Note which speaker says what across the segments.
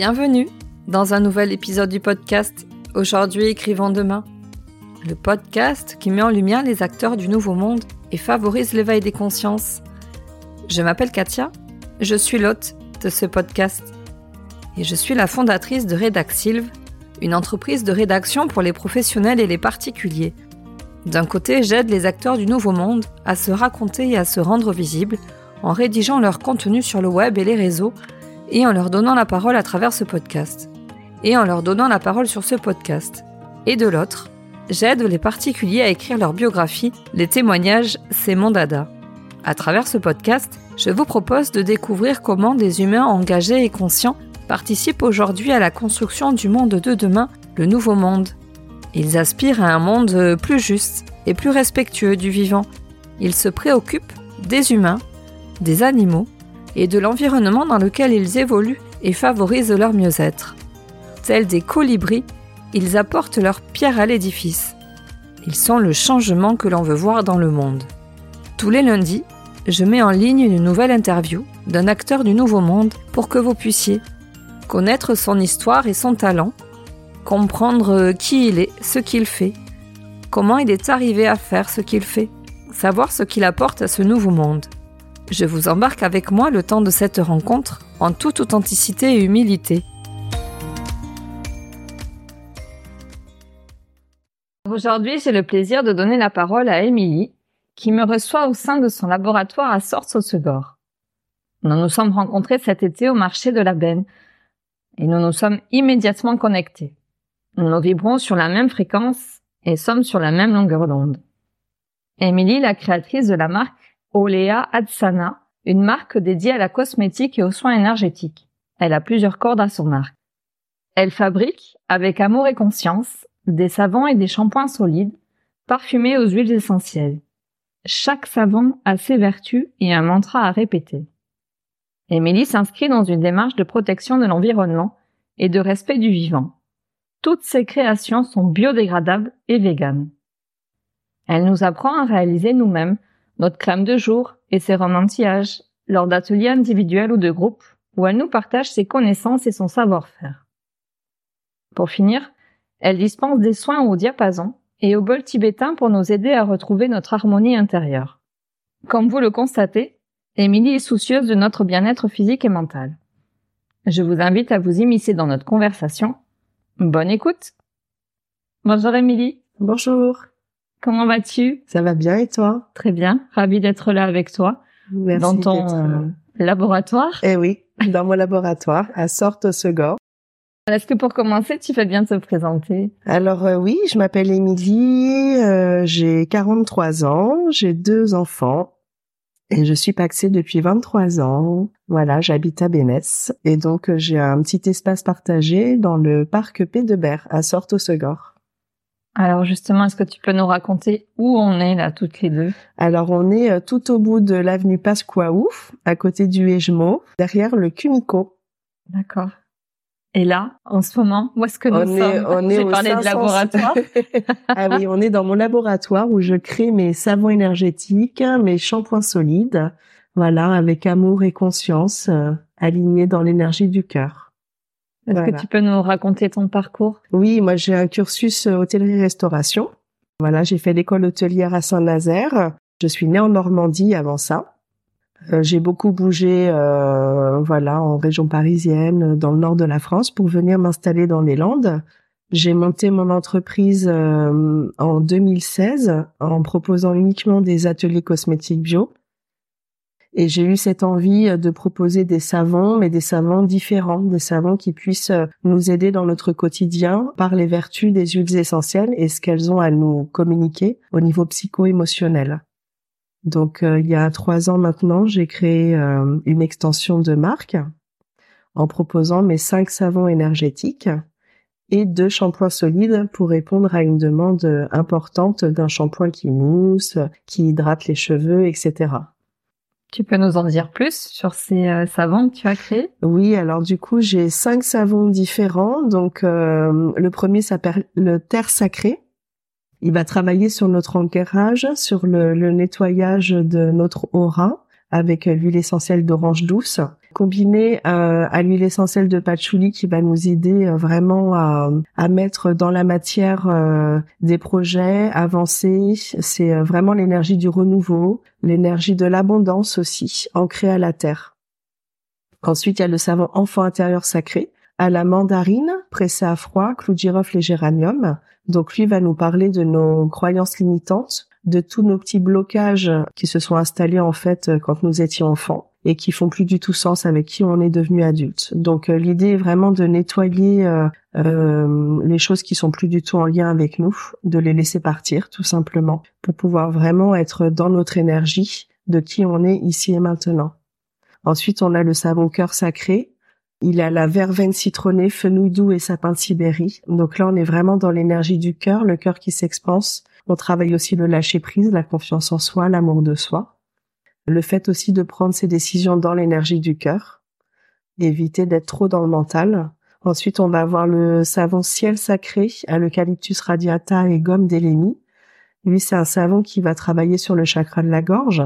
Speaker 1: Bienvenue dans un nouvel épisode du podcast Aujourd'hui écrivons demain. Le podcast qui met en lumière les acteurs du nouveau monde et favorise l'éveil des consciences. Je m'appelle Katia, je suis l'hôte de ce podcast et je suis la fondatrice de Redaxilve, une entreprise de rédaction pour les professionnels et les particuliers. D'un côté, j'aide les acteurs du nouveau monde à se raconter et à se rendre visibles en rédigeant leur contenu sur le web et les réseaux et en leur donnant la parole à travers ce podcast. Et en leur donnant la parole sur ce podcast. Et de l'autre, j'aide les particuliers à écrire leur biographie, les témoignages, c'est mon dada. À travers ce podcast, je vous propose de découvrir comment des humains engagés et conscients participent aujourd'hui à la construction du monde de demain, le nouveau monde. Ils aspirent à un monde plus juste et plus respectueux du vivant. Ils se préoccupent des humains, des animaux et de l'environnement dans lequel ils évoluent et favorisent leur mieux-être. Tels des colibris, ils apportent leur pierre à l'édifice. Ils sont le changement que l'on veut voir dans le monde. Tous les lundis, je mets en ligne une nouvelle interview d'un acteur du Nouveau Monde pour que vous puissiez connaître son histoire et son talent, comprendre qui il est, ce qu'il fait, comment il est arrivé à faire ce qu'il fait, savoir ce qu'il apporte à ce nouveau monde. Je vous embarque avec moi le temps de cette rencontre en toute authenticité et humilité. Aujourd'hui, j'ai le plaisir de donner la parole à Émilie, qui me reçoit au sein de son laboratoire à Sorts-au-Segor. Nous nous sommes rencontrés cet été au marché de la Benne et nous nous sommes immédiatement connectés. Nous vibrons sur la même fréquence et sommes sur la même longueur d'onde. Émilie, la créatrice de la marque Olea Adsana, une marque dédiée à la cosmétique et aux soins énergétiques. Elle a plusieurs cordes à son arc. Elle fabrique, avec amour et conscience, des savons et des shampoings solides, parfumés aux huiles essentielles. Chaque savon a ses vertus et un mantra à répéter. Émilie s'inscrit dans une démarche de protection de l'environnement et de respect du vivant. Toutes ses créations sont biodégradables et véganes. Elle nous apprend à réaliser nous-mêmes notre crème de jour et ses anti-âge lors d'ateliers individuels ou de groupe où elle nous partage ses connaissances et son savoir-faire. Pour finir, elle dispense des soins au diapason et au bol tibétain pour nous aider à retrouver notre harmonie intérieure. Comme vous le constatez, Émilie est soucieuse de notre bien-être physique et mental. Je vous invite à vous immiscer dans notre conversation. Bonne écoute. Bonjour Émilie.
Speaker 2: Bonjour.
Speaker 1: Comment vas-tu?
Speaker 2: Ça va bien et toi?
Speaker 1: Très bien, ravie d'être là avec toi.
Speaker 2: Merci
Speaker 1: dans ton euh, laboratoire.
Speaker 2: Eh oui, dans mon laboratoire à Sorte-Segor.
Speaker 1: Est-ce que pour commencer, tu fais bien te présenter?
Speaker 2: Alors euh, oui, je m'appelle Émilie, euh, j'ai 43 ans, j'ai deux enfants et je suis paxée depuis 23 ans. Voilà, j'habite à Bénès et donc j'ai un petit espace partagé dans le parc P de Berre à Sorte-Segor.
Speaker 1: Alors justement, est-ce que tu peux nous raconter où on est là toutes les deux?
Speaker 2: Alors on est euh, tout au bout de l'avenue Pasquaouf, à côté du Ejmo, derrière le Cumico.
Speaker 1: D'accord. Et là, en ce moment, où est-ce que nous
Speaker 2: on
Speaker 1: sommes?
Speaker 2: est, on est au
Speaker 1: parlé de
Speaker 2: 500.
Speaker 1: laboratoire.
Speaker 2: ah oui, on est dans mon laboratoire où je crée mes savons énergétiques, mes shampoings solides, voilà, avec amour et conscience, euh, alignés dans l'énergie du cœur.
Speaker 1: Est-ce
Speaker 2: Voilà.
Speaker 1: que tu peux nous raconter ton parcours?
Speaker 2: Oui, moi j'ai un cursus euh, hôtellerie-restauration. Voilà, j'ai fait l'école hôtelière à Saint-Nazaire. Je suis née en Normandie avant ça. Euh, j'ai beaucoup bougé, euh, voilà, en région parisienne, dans le nord de la France, pour venir m'installer dans les Landes. J'ai monté mon entreprise euh, en 2016 en proposant uniquement des ateliers cosmétiques bio. Et j'ai eu cette envie euh, de proposer des savons, mais des savons différents, des savons qui puissent euh, nous aider dans notre quotidien par les vertus des huiles essentielles et ce qu'elles ont à nous communiquer au niveau psycho-émotionnel. Donc, euh, il y a trois ans maintenant, j'ai créé une extension de marque en proposant mes cinq savons énergétiques et deux shampoings solides pour répondre à une demande importante d'un shampoing qui mousse, qui hydrate les cheveux, etc.
Speaker 1: Tu peux nous en dire plus sur ces euh, savons que tu as créés?
Speaker 2: Oui, alors du coup, j'ai cinq savons différents. Donc, euh, le premier s'appelle le terre sacré. Il va travailler sur notre ancrage, sur le nettoyage de notre aura, avec l'huile essentielle d'orange douce, combinée à l'huile essentielle de patchouli qui va nous aider vraiment à, à mettre dans la matière des projets avancés. C'est vraiment l'énergie du renouveau, l'énergie de l'abondance aussi, ancrée à la terre. Ensuite, il y a le savon enfant intérieur sacré à la mandarine, pressé à froid, clou de girofle et géranium. Donc lui va nous parler de nos croyances limitantes, de tous nos petits blocages qui se sont installés en fait quand nous étions enfants et qui font plus du tout sens avec qui on est devenu adulte. Donc euh, l'idée est vraiment de nettoyer euh, euh, les choses qui sont plus du tout en lien avec nous, de les laisser partir tout simplement pour pouvoir vraiment être dans notre énergie de qui on est ici et maintenant. Ensuite, on a le savon cœur sacré il a la verveine citronnée, fenouil doux et sapin de Sibérie. Donc là, on est vraiment dans l'énergie du cœur, le cœur qui s'expanse. On travaille aussi le lâcher prise, la confiance en soi, l'amour de soi. Le fait aussi de prendre ses décisions dans l'énergie du cœur. Éviter d'être trop dans le mental. Ensuite, on va avoir le savon ciel sacré à l'eucalyptus radiata et gomme. Lui, c'est un savon qui va travailler sur le chakra de la gorge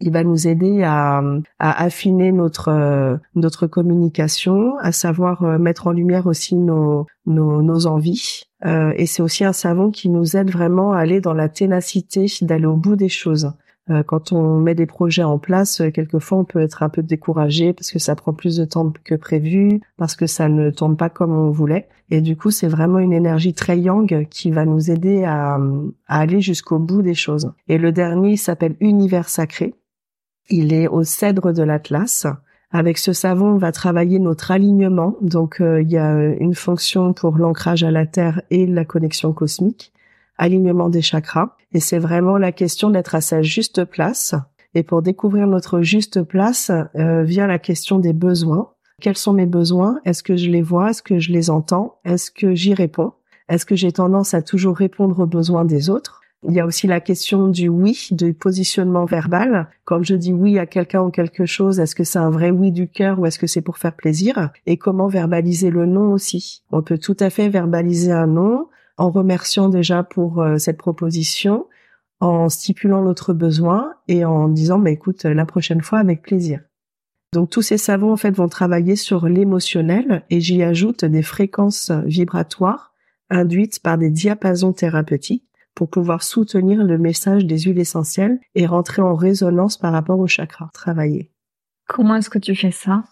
Speaker 2: il va nous aider à, affiner notre notre communication, à savoir euh, mettre en lumière aussi nos nos, envies. Euh, et c'est aussi un savon qui nous aide vraiment à aller dans la ténacité, d'aller au bout des choses. Euh, quand on met des projets en place, quelquefois on peut être un peu découragé parce que ça prend plus de temps que prévu, parce que ça ne tombe pas comme on voulait. Et du coup, c'est vraiment une énergie très yang qui va nous aider à aller jusqu'au bout des choses. Et le dernier s'appelle Univers Sacré. Il est au cèdre de l'Atlas. Avec ce savon, on va travailler notre alignement. Donc, euh, il y a une fonction pour l'ancrage à la Terre et la connexion cosmique, alignement des chakras. Et c'est vraiment la question d'être à sa juste place. Et pour découvrir notre juste place, euh, vient la question des besoins. Quels sont mes besoins? Est-ce que je les vois? Est-ce que je les entends? Est-ce que j'y réponds? Est-ce que j'ai tendance à toujours répondre aux besoins des autres? Il y a aussi la question du oui, du positionnement verbal. Quand je dis oui à quelqu'un ou quelque chose, est-ce que c'est un vrai oui du cœur ou est-ce que c'est pour faire plaisir? Et comment verbaliser le non aussi? On peut tout à fait verbaliser un non en remerciant déjà pour euh, cette proposition, en stipulant notre besoin et en disant bah, écoute la prochaine fois avec plaisir. Donc tous ces savons en fait vont travailler sur l'émotionnel et j'y ajoute des fréquences vibratoires induites par des diapasons thérapeutiques pour pouvoir soutenir le message des huiles essentielles et rentrer en résonance par rapport au chakra travailler.
Speaker 1: Comment est-ce que tu fais ça?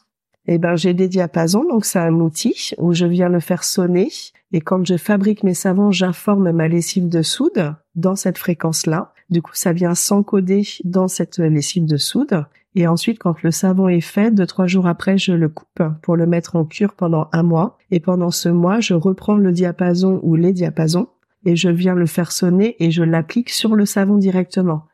Speaker 2: Eh ben, j'ai des diapasons, donc c'est un outil où je viens le faire sonner. Et quand je fabrique mes savons, j'informe ma lessive de soude dans cette fréquence-là. Du coup, ça vient s'encoder dans cette lessive de soude. Et ensuite, quand le savon est fait, deux, trois jours après, je le coupe pour le mettre en cure pendant un mois. Et pendant ce mois, je reprends le diapason ou les diapasons et je viens le faire sonner et je l'applique sur le savon directement.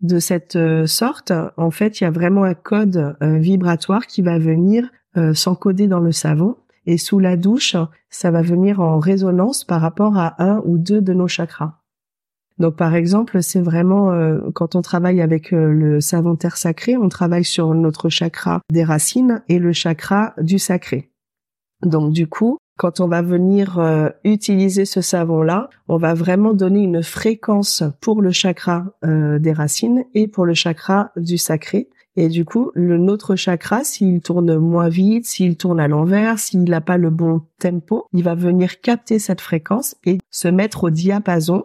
Speaker 2: De cette euh, sorte, en fait, il y a vraiment un code euh, vibratoire qui va venir euh, s'encoder dans le savon et sous la douche, ça va venir en résonance par rapport à un ou deux de nos chakras. Donc par exemple, c'est vraiment quand on travaille avec le savon terre sacré, on travaille sur notre chakra des racines et le chakra du sacré. Donc du coup, quand on va venir euh, utiliser ce savon-là, on va vraiment donner une fréquence pour le chakra euh, des racines et pour le chakra du sacré. Et du coup, le notre chakra, s'il tourne moins vite, s'il tourne à l'envers, s'il n'a pas le bon tempo, il va venir capter cette fréquence et se mettre au diapason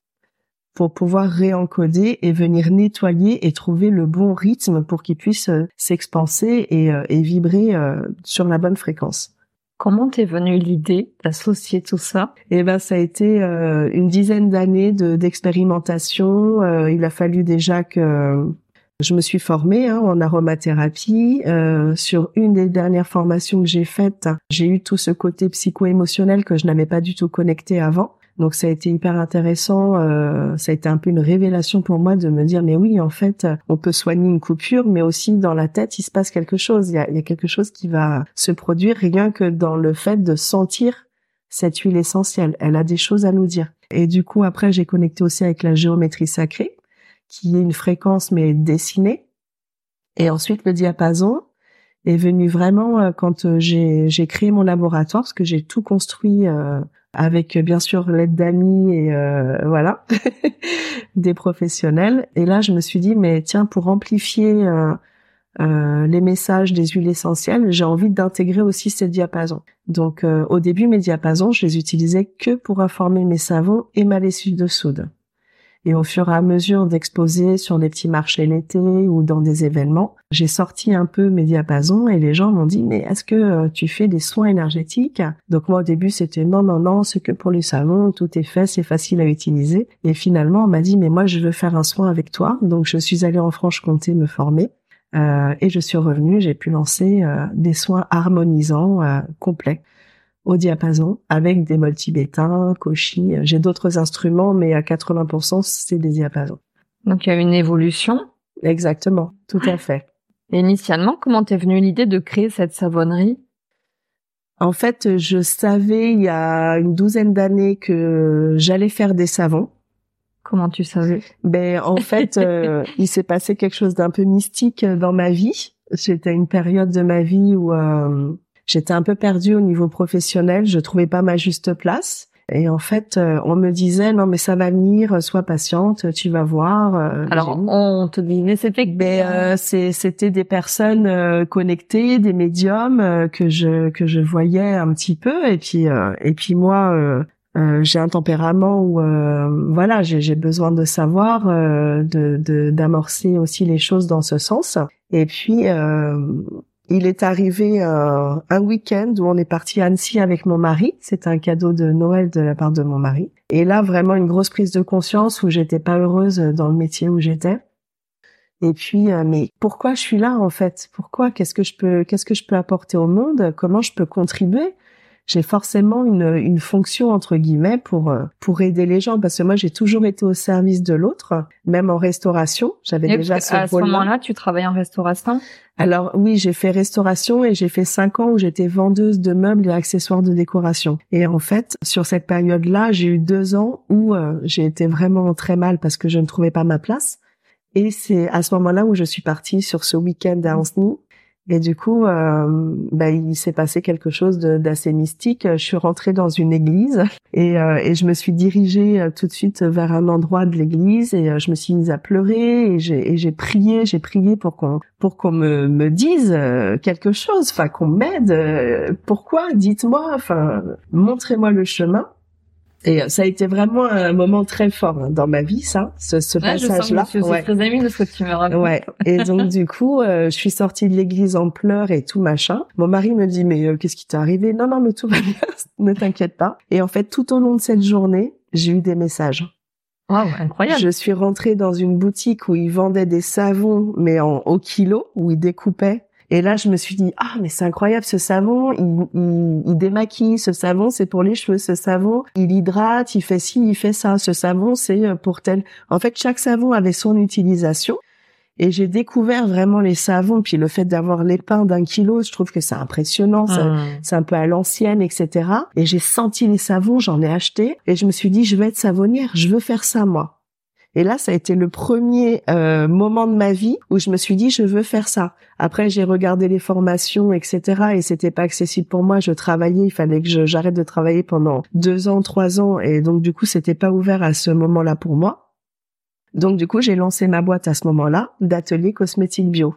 Speaker 2: pour pouvoir réencoder et venir nettoyer et trouver le bon rythme pour qu'il puisse euh, s'expanser et, et, vibrer sur la bonne fréquence.
Speaker 1: Comment t'es venue l'idée d'associer tout ça?
Speaker 2: Eh ben, ça a été euh, une dizaine d'années de d'expérimentation. Euh, il a fallu déjà que je me suis formée hein, en aromathérapie. Euh, sur une des dernières formations que j'ai faites, j'ai eu tout ce côté psycho-émotionnel que je n'avais pas du tout connecté avant. Donc ça a été hyper intéressant. Euh, ça a été un peu une révélation pour moi de me dire mais oui en fait on peut soigner une coupure, mais aussi dans la tête il se passe quelque chose. Il y a, il y a quelque chose qui va se produire rien que dans le fait de sentir cette huile essentielle. Elle a des choses à nous dire. Et du coup après j'ai connecté aussi avec la géométrie sacrée qui est une fréquence mais dessinée. Et ensuite le diapason est venu vraiment euh, quand euh, j'ai créé mon laboratoire parce que j'ai tout construit euh, avec bien sûr l'aide d'amis et euh, voilà des professionnels. Et là, je me suis dit mais tiens pour amplifier euh, les messages des huiles essentielles, j'ai envie d'intégrer aussi ces diapasons. Donc euh, au début, mes diapasons, je les utilisais que pour informer mes savons et ma lessive de soude. Et au fur et à mesure d'exposer sur des petits marchés l'été ou dans des événements, j'ai sorti un peu mes diapasons et les gens m'ont dit mais est-ce que euh, tu fais des soins énergétiques? Donc moi au début c'était non non non c'est que pour les savons tout est fait c'est facile à utiliser. Et finalement on m'a dit mais moi je veux faire un soin avec toi. Donc je suis allée en Franche-Comté me former euh, et je suis revenue j'ai pu lancer euh, des soins harmonisants complets au diapason avec des molles tibétains, koshi. J'ai d'autres instruments, mais à 80%, c'est des diapasons.
Speaker 1: Donc il y a une évolution.
Speaker 2: Exactement, tout à fait.
Speaker 1: Et initialement, comment t'es venue l'idée de créer cette savonnerie?
Speaker 2: En fait, je savais il y a une douzaine d'années que j'allais faire des savons.
Speaker 1: Comment tu savais?
Speaker 2: Ben en fait, euh, il s'est passé quelque chose d'un peu mystique dans ma vie. C'était une période de ma vie où euh, j'étais un peu perdue au niveau professionnel, je trouvais pas ma juste place. Et en fait, euh, on me disait non mais ça va venir, sois patiente, tu vas voir.
Speaker 1: Euh, Alors on te disait c'était que
Speaker 2: ben, euh, c'était des personnes euh, connectées, des médiums que je que je voyais un petit peu et puis et puis moi j'ai un tempérament où voilà j'ai besoin de savoir, de d'amorcer aussi les choses dans ce sens. Et puis il est arrivé euh, un week-end où on est parti à Annecy avec mon mari. C'est un cadeau de Noël de la part de mon mari. Et là, vraiment une grosse prise de conscience où j'étais pas heureuse dans le métier où j'étais. Et puis, euh, mais pourquoi je suis là en fait? Pourquoi? Qu'est-ce que je peux Qu'est-ce que je peux apporter au monde? Comment je peux contribuer? J'ai forcément une, une fonction entre guillemets pour euh, pour aider les gens parce que moi j'ai toujours été au service de l'autre, même en restauration. J'avais déjà ce
Speaker 1: À ce moment-là, tu travaillais en restauration?
Speaker 2: Alors oui, j'ai fait restauration et j'ai fait cinq ans où j'étais vendeuse de meubles et accessoires de décoration. Et en fait, sur cette période-là, j'ai eu deux ans où euh, j'ai été vraiment très mal parce que je ne trouvais pas ma place. Et c'est à ce moment-là où je suis partie sur ce week-end à Ancenis et du coup, euh, bah, il s'est passé quelque chose d'assez mystique. Je suis rentrée dans une église et, euh, je me suis dirigée euh, tout de suite vers un endroit de l'église et euh, je me suis mise à pleurer et j'ai prié, j'ai prié pour qu'on pour qu'on me, me dise quelque chose, enfin qu'on m'aide. Pourquoi? Dites-moi, enfin montrez-moi le chemin. Et euh, ça a été vraiment un moment très fort hein, dans ma vie, ça, ce, ce passage-là.
Speaker 1: Je, suis très émue de ce que tu me racontes.
Speaker 2: Ouais. Et donc du coup, euh, je suis sortie de l'église en pleurs et tout machin. Mon mari me dit mais euh, qu'est-ce qui t'est arrivé? Non non mais tout va bien, ne t'inquiète pas. Et en fait, tout au long de cette journée, j'ai eu des messages.
Speaker 1: Wow, incroyable.
Speaker 2: Je suis rentrée dans une boutique où ils vendaient des savons, mais en au kilo, où ils découpaient et là, je me suis dit, ah, mais c'est incroyable, ce savon, il, il, il, démaquille, ce savon, c'est pour les cheveux, ce savon, il hydrate, il fait ci, il fait ça, ce savon, c'est euh, pour tel. En fait, chaque savon avait son utilisation. Et j'ai découvert vraiment les savons, puis le fait d'avoir les pains d'un kilo, je trouve que c'est impressionnant, mmh. c'est un peu à l'ancienne, etc. Et j'ai senti les savons, j'en ai acheté, et je me suis dit, je vais être savonnière, je veux faire ça moi. Et là, ça a été le premier euh, moment de ma vie où je me suis dit, je veux faire ça. Après, j'ai regardé les formations, etc. Et c'était pas accessible pour moi. Je travaillais, il fallait que j'arrête de travailler pendant deux ans, trois ans. Et donc, du coup, c'était pas ouvert à ce moment-là pour moi. Donc, du coup, j'ai lancé ma boîte à ce moment-là d'atelier cosmétique bio.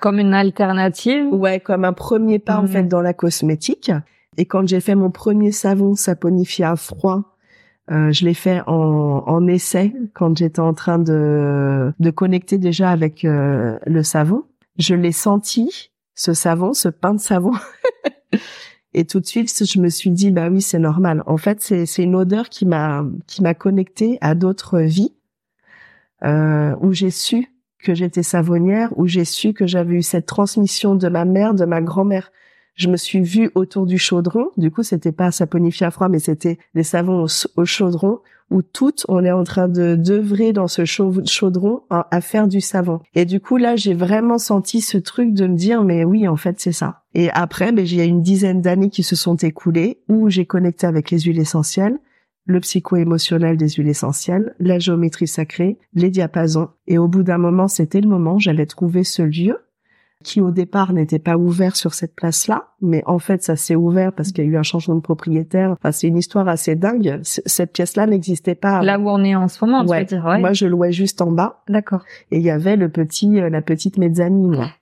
Speaker 1: Comme une alternative?
Speaker 2: Ouais, comme un premier pas, en mmh. fait, dans la cosmétique. Et quand j'ai fait mon premier savon saponifié à froid, euh, je l'ai fait en, en essai quand j'étais en train de, de connecter déjà avec euh, le savon. Je l'ai senti, ce savon, ce pain de savon. Et tout de suite, je me suis dit, bah oui, c'est normal. En fait, c'est, une odeur qui m'a, qui m'a connecté à d'autres vies, euh, où j'ai su que j'étais savonnière, où j'ai su que j'avais eu cette transmission de ma mère, de ma grand-mère je me suis vue autour du chaudron. Du coup, c'était pas saponifié à froid, mais c'était des savons au, chaudron où toutes, on est en train de d'œuvrer dans ce chaudron à, faire du savon. Et du coup, là, j'ai vraiment senti ce truc de me dire, mais oui, en fait, c'est ça. Et après, ben, a une dizaine d'années qui se sont écoulées où j'ai connecté avec les huiles essentielles, le psycho-émotionnel des huiles essentielles, la géométrie sacrée, les diapasons. Et au bout d'un moment, c'était le moment, j'allais trouver ce lieu qui au départ n'était pas ouvert sur cette place-là, mais en fait ça s'est ouvert parce qu'il y a eu un changement de propriétaire. Enfin, c'est une histoire assez dingue. Cette pièce-là n'existait pas.
Speaker 1: Là où on est en ce moment, tu veux dire. Ouais.
Speaker 2: Moi, je louais juste en bas.
Speaker 1: D'accord.
Speaker 2: Et il y avait le petit, euh, la petite mezzanine.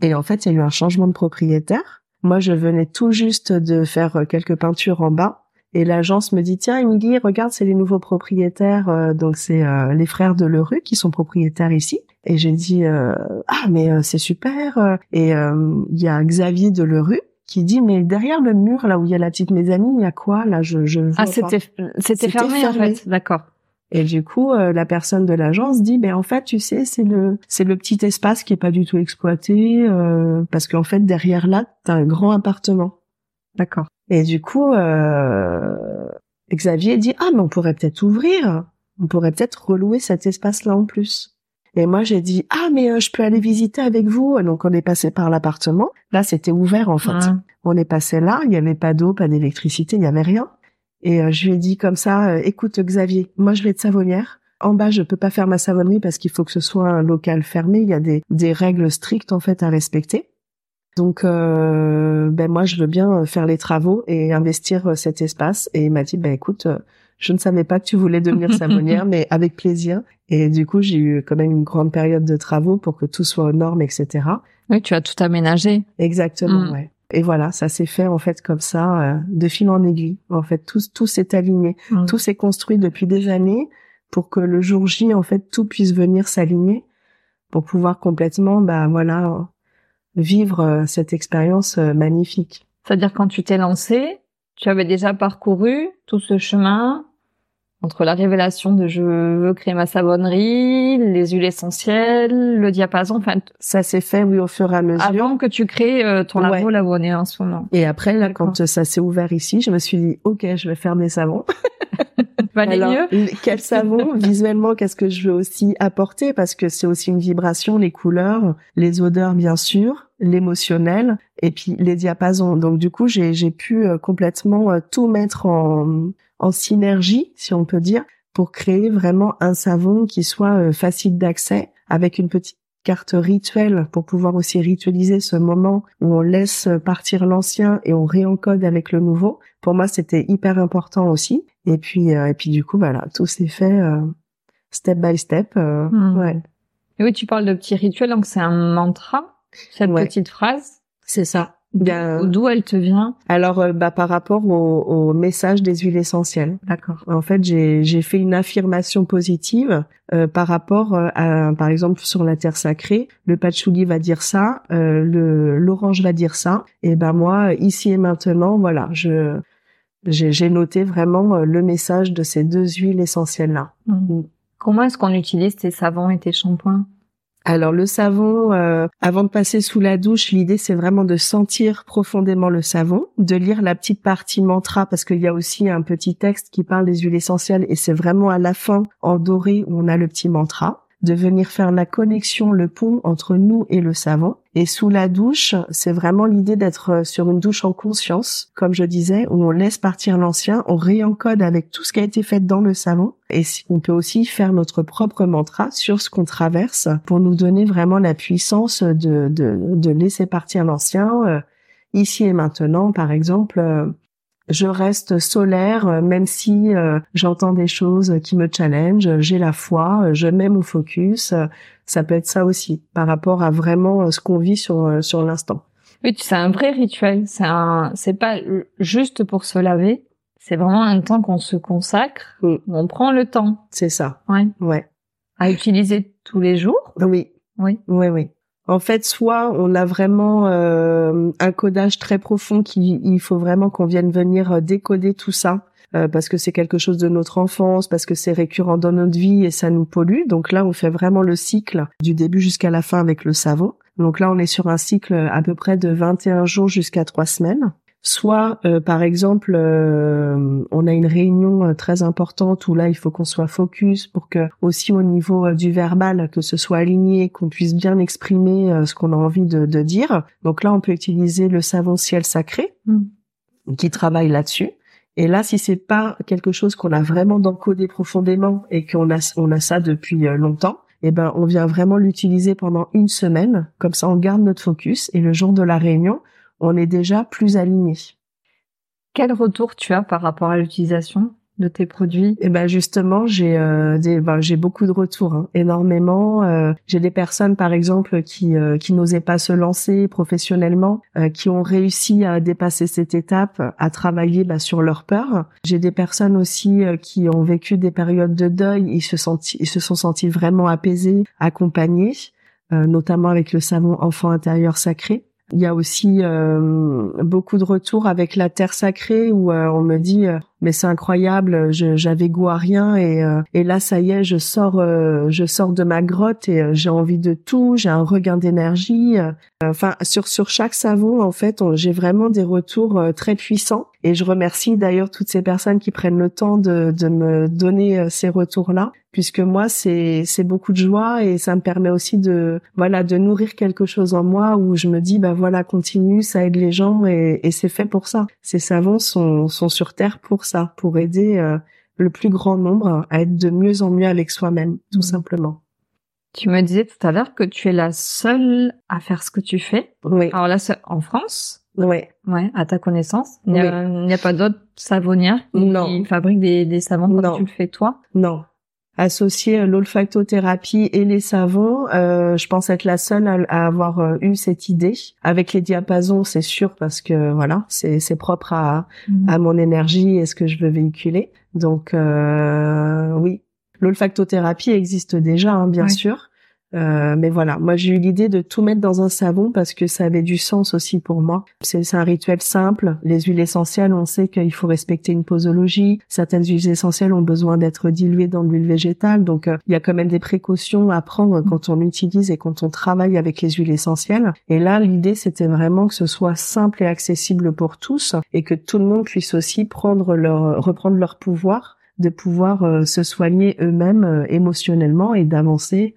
Speaker 2: Et en fait, il y a eu un changement de propriétaire. Moi, je venais tout juste de faire euh, quelques peintures en bas. Et l'agence me dit tiens Emily regarde c'est les nouveaux propriétaires euh, donc c'est les frères de Lerue qui sont propriétaires ici et j'ai dit euh, ah mais euh, c'est super. Euh. Et il y a Xavier de Lerue qui dit mais derrière le mur là où il y a la petite mezzanine il y a quoi là je je
Speaker 1: ah c'était c'était fermé, en fait. D'accord.
Speaker 2: Et du coup la personne de l'agence dit ben en fait tu sais c'est le c'est le petit espace qui est pas du tout exploité parce qu'en fait derrière là t'as un grand appartement.
Speaker 1: D'accord.
Speaker 2: Et du coup Xavier dit ah mais on pourrait peut-être ouvrir. On pourrait peut-être relouer cet espace là en plus et moi, j'ai dit, ah, mais euh, je peux aller visiter avec vous. Donc, on est passé par l'appartement. Là, c'était ouvert, en fait. On est passé là. Il n'y avait pas d'eau, pas d'électricité, il n'y avait rien. Et euh, je lui ai dit comme ça, euh, écoute, Xavier, moi, je vais être savonnière. En bas, je peux pas faire ma savonnerie parce qu'il faut que ce soit un local fermé. Il y a des, des règles strictes, en fait, à respecter. Donc, ben moi, je veux bien faire les travaux et investir cet espace. Et il m'a dit, ben écoute, je ne savais pas que tu voulais devenir savonnière, mais avec plaisir. Et du coup, j'ai eu quand même une grande période de travaux pour que tout soit aux normes, etc.
Speaker 1: Oui, tu as tout aménagé.
Speaker 2: Exactement, mm. ouais. Et voilà, ça s'est fait en fait comme ça, euh, de fil en aiguille. En fait, tout, tout s'est aligné, mm. tout s'est construit depuis des années pour que le jour J, en fait, tout puisse venir s'aligner pour pouvoir complètement, bah voilà, vivre euh, cette expérience euh, magnifique.
Speaker 1: C'est-à-dire quand tu t'es lancé, tu avais déjà parcouru tout ce chemin entre la révélation de je veux créer ma savonnerie, les huiles essentielles, le diapason, enfin
Speaker 2: ça s'est fait oui au fur et à mesure.
Speaker 1: Avant que tu crées euh, ton labo est en ce moment.
Speaker 2: Et après là quand ça s'est ouvert ici, je me suis dit OK, je vais faire mes savons.
Speaker 1: Alors, mieux.
Speaker 2: quel savon visuellement qu'est-ce que je veux aussi apporter? Parce que c'est aussi une vibration, les couleurs, les odeurs bien sûr, l'émotionnel et puis les diapasons. Donc du coup, j'ai j'ai pu euh, complètement euh, tout mettre en en synergie, si on peut dire, pour créer vraiment un savon qui soit euh, facile d'accès avec une petite carte rituelle pour pouvoir aussi ritualiser ce moment où on laisse partir l'ancien et on réencode avec le nouveau. Pour moi, c'était hyper important aussi. Et puis, euh, et puis du coup, voilà, tout s'est fait euh, step by step. Hmm. Ouais.
Speaker 1: Et oui, tu parles de petits rituels, donc c'est un mantra, cette petite phrase.
Speaker 2: C'est ça.
Speaker 1: D'où elle te vient?
Speaker 2: Alors, euh, bah, par rapport au, au, message des huiles essentielles.
Speaker 1: D'accord.
Speaker 2: En fait, j'ai fait une affirmation positive euh, par rapport euh, à, par exemple, sur la terre sacrée, le patchouli va dire ça, le l'orange va dire ça. Et ben moi, ici et maintenant, voilà, je j'ai noté vraiment le message de ces deux huiles essentielles là.
Speaker 1: Mmh. Comment est-ce qu'on utilise tes savons et tes shampoings?
Speaker 2: Alors le savon, euh, avant de passer sous la douche, l'idée c'est vraiment de sentir profondément le savon, de lire la petite partie mantra parce qu'il y a aussi un petit texte qui parle des huiles essentielles et c'est vraiment à la fin en doré où on a le petit mantra de venir faire la connexion, le pont entre nous et le savon. Et sous la douche, c'est vraiment l'idée d'être euh, sur une douche en conscience, comme je disais, où on laisse partir l'ancien, on réencode avec tout ce qui a été fait dans le savon. Et on peut aussi faire notre propre mantra sur ce qu'on traverse pour nous donner vraiment la puissance de, de, de laisser partir l'ancien. Euh, ici et maintenant, par exemple, euh, je reste solaire euh, même si euh, j'entends des choses qui me challenge, j'ai la foi, je mets mon focus, ça peut être ça aussi par rapport à vraiment ce qu'on vit sur sur l'instant.
Speaker 1: Oui, c'est un vrai rituel, c'est un c'est pas juste pour se laver, c'est vraiment un temps qu'on se consacre, mm. on prend le temps.
Speaker 2: C'est ça.
Speaker 1: Ouais.
Speaker 2: Ouais.
Speaker 1: À utiliser tous les jours.
Speaker 2: Oui.
Speaker 1: Oui.
Speaker 2: Oui oui. En fait, soit on a vraiment euh, un codage très profond qui il faut vraiment qu'on vienne venir euh, décoder tout ça euh, parce que c'est quelque chose de notre enfance, parce que c'est récurrent dans notre vie et ça nous pollue. Donc là, on fait vraiment le cycle du début jusqu'à la fin avec le savon. Donc là, on est sur un cycle à peu près de 21 jours jusqu'à 3 semaines soit euh, par exemple euh, on a une réunion euh, très importante où là il faut qu'on soit focus pour que aussi au niveau du verbal que ce soit aligné qu'on puisse bien exprimer ce qu'on a envie de, de, dire donc là on peut utiliser le savon ciel sacré mm. qui travaille là-dessus et là si c'est pas quelque chose qu'on a vraiment encodé profondément et qu'on a on a ça depuis longtemps eh ben on vient vraiment l'utiliser pendant une semaine. Comme ça, on garde notre focus et le jour de la réunion, on est déjà plus aligné.
Speaker 1: Quel retour tu as par rapport à l'utilisation de tes produits?
Speaker 2: Et eh ben justement, j'ai euh, ben, j'ai beaucoup de retours, hein, énormément. Euh, j'ai des personnes, par exemple, qui euh, qui n'osaient pas se lancer professionnellement, qui ont réussi à dépasser cette étape, à travailler bah, sur leur peur. J'ai des personnes aussi qui ont vécu des périodes de deuil, ils se sont ils se sont sentis vraiment apaisés, accompagnés, notamment avec le savon enfant intérieur sacré. Il y a aussi beaucoup de retours avec la terre sacrée où on me dit mais c'est incroyable. J'avais goût à rien et, euh, et là ça y est, je sors, euh, je sors de ma grotte et euh, j'ai envie de tout. J'ai un regain d'énergie. Enfin sur sur chaque savon en fait, j'ai vraiment des retours très puissants et je remercie d'ailleurs toutes ces personnes qui prennent le temps de de me donner ces retours là puisque moi c'est c'est beaucoup de joie et ça me permet aussi de voilà de nourrir quelque chose en moi où je me dis bah voilà continue ça aide les gens et, et c'est fait pour ça ces savons sont sont sur terre pour ça pour aider euh, le plus grand nombre à être de mieux en mieux avec soi-même, tout mmh. simplement.
Speaker 1: Tu me disais tout à l'heure que tu es la seule à faire ce que tu fais.
Speaker 2: Oui.
Speaker 1: Alors là, en France.
Speaker 2: Oui.
Speaker 1: Ouais, à ta connaissance. Il n'y a, pas d'autres savonnières
Speaker 2: qui
Speaker 1: fabriquent des, des savons comme tu le fais toi?
Speaker 2: Non associer l'olfactothérapie et les savons, euh, je pense être la seule à, avoir euh, eu cette idée. Avec les diapasons, c'est sûr parce que voilà, c'est propre à, mhm. à mon énergie et ce que je veux véhiculer. Donc euh, oui, l'olfactothérapie existe déjà, hein, bien sûr. Euh, mais voilà, moi j'ai eu l'idée de tout mettre dans un savon parce que ça avait du sens aussi pour moi. C'est un rituel simple. Les huiles essentielles, on sait qu'il faut respecter une posologie. Certaines huiles essentielles ont besoin d'être diluées dans l'huile végétale, donc euh, il y a quand même des précautions à prendre quand on utilise et quand on travaille avec les huiles essentielles. Et là, l'idée c'était vraiment que ce soit simple et accessible pour tous et que tout le monde puisse aussi prendre leur reprendre leur pouvoir de pouvoir euh, se soigner eux-mêmes émotionnellement et d'avancer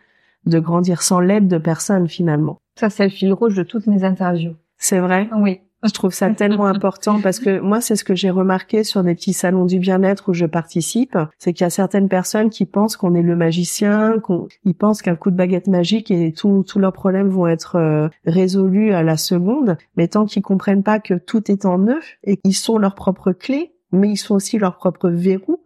Speaker 2: de grandir sans l'aide de personne finalement.
Speaker 1: Ça, c'est le fil rouge de toutes mes interviews.
Speaker 2: C'est vrai?
Speaker 1: Oui.
Speaker 2: Je trouve ça tellement important parce que moi, c'est ce que j'ai remarqué sur des petits salons du bien-être où je participe, c'est qu'il y a certaines personnes qui pensent qu'on est le magicien, qu'on, ils pensent qu'un coup de baguette magique et tous leurs problèmes vont être euh, résolus à la seconde, mais tant qu'ils comprennent pas que tout est en eux et qu'ils sont leurs propres clés, mais ils sont aussi leurs propres verrous,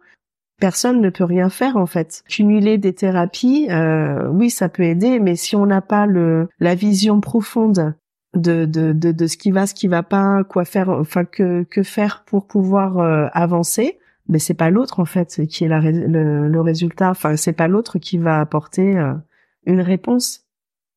Speaker 2: personne ne peut rien faire en fait. Cumuler des thérapies, euh, oui, ça peut aider, mais si on n'a pas le la vision profonde de, de, de, de, ce qui va, ce qui va pas, quoi faire, enfin que, que faire pour pouvoir euh, avancer, mais c'est pas l'autre en fait qui est la, le, le, résultat. Enfin, c'est pas l'autre qui va apporter euh, une réponse.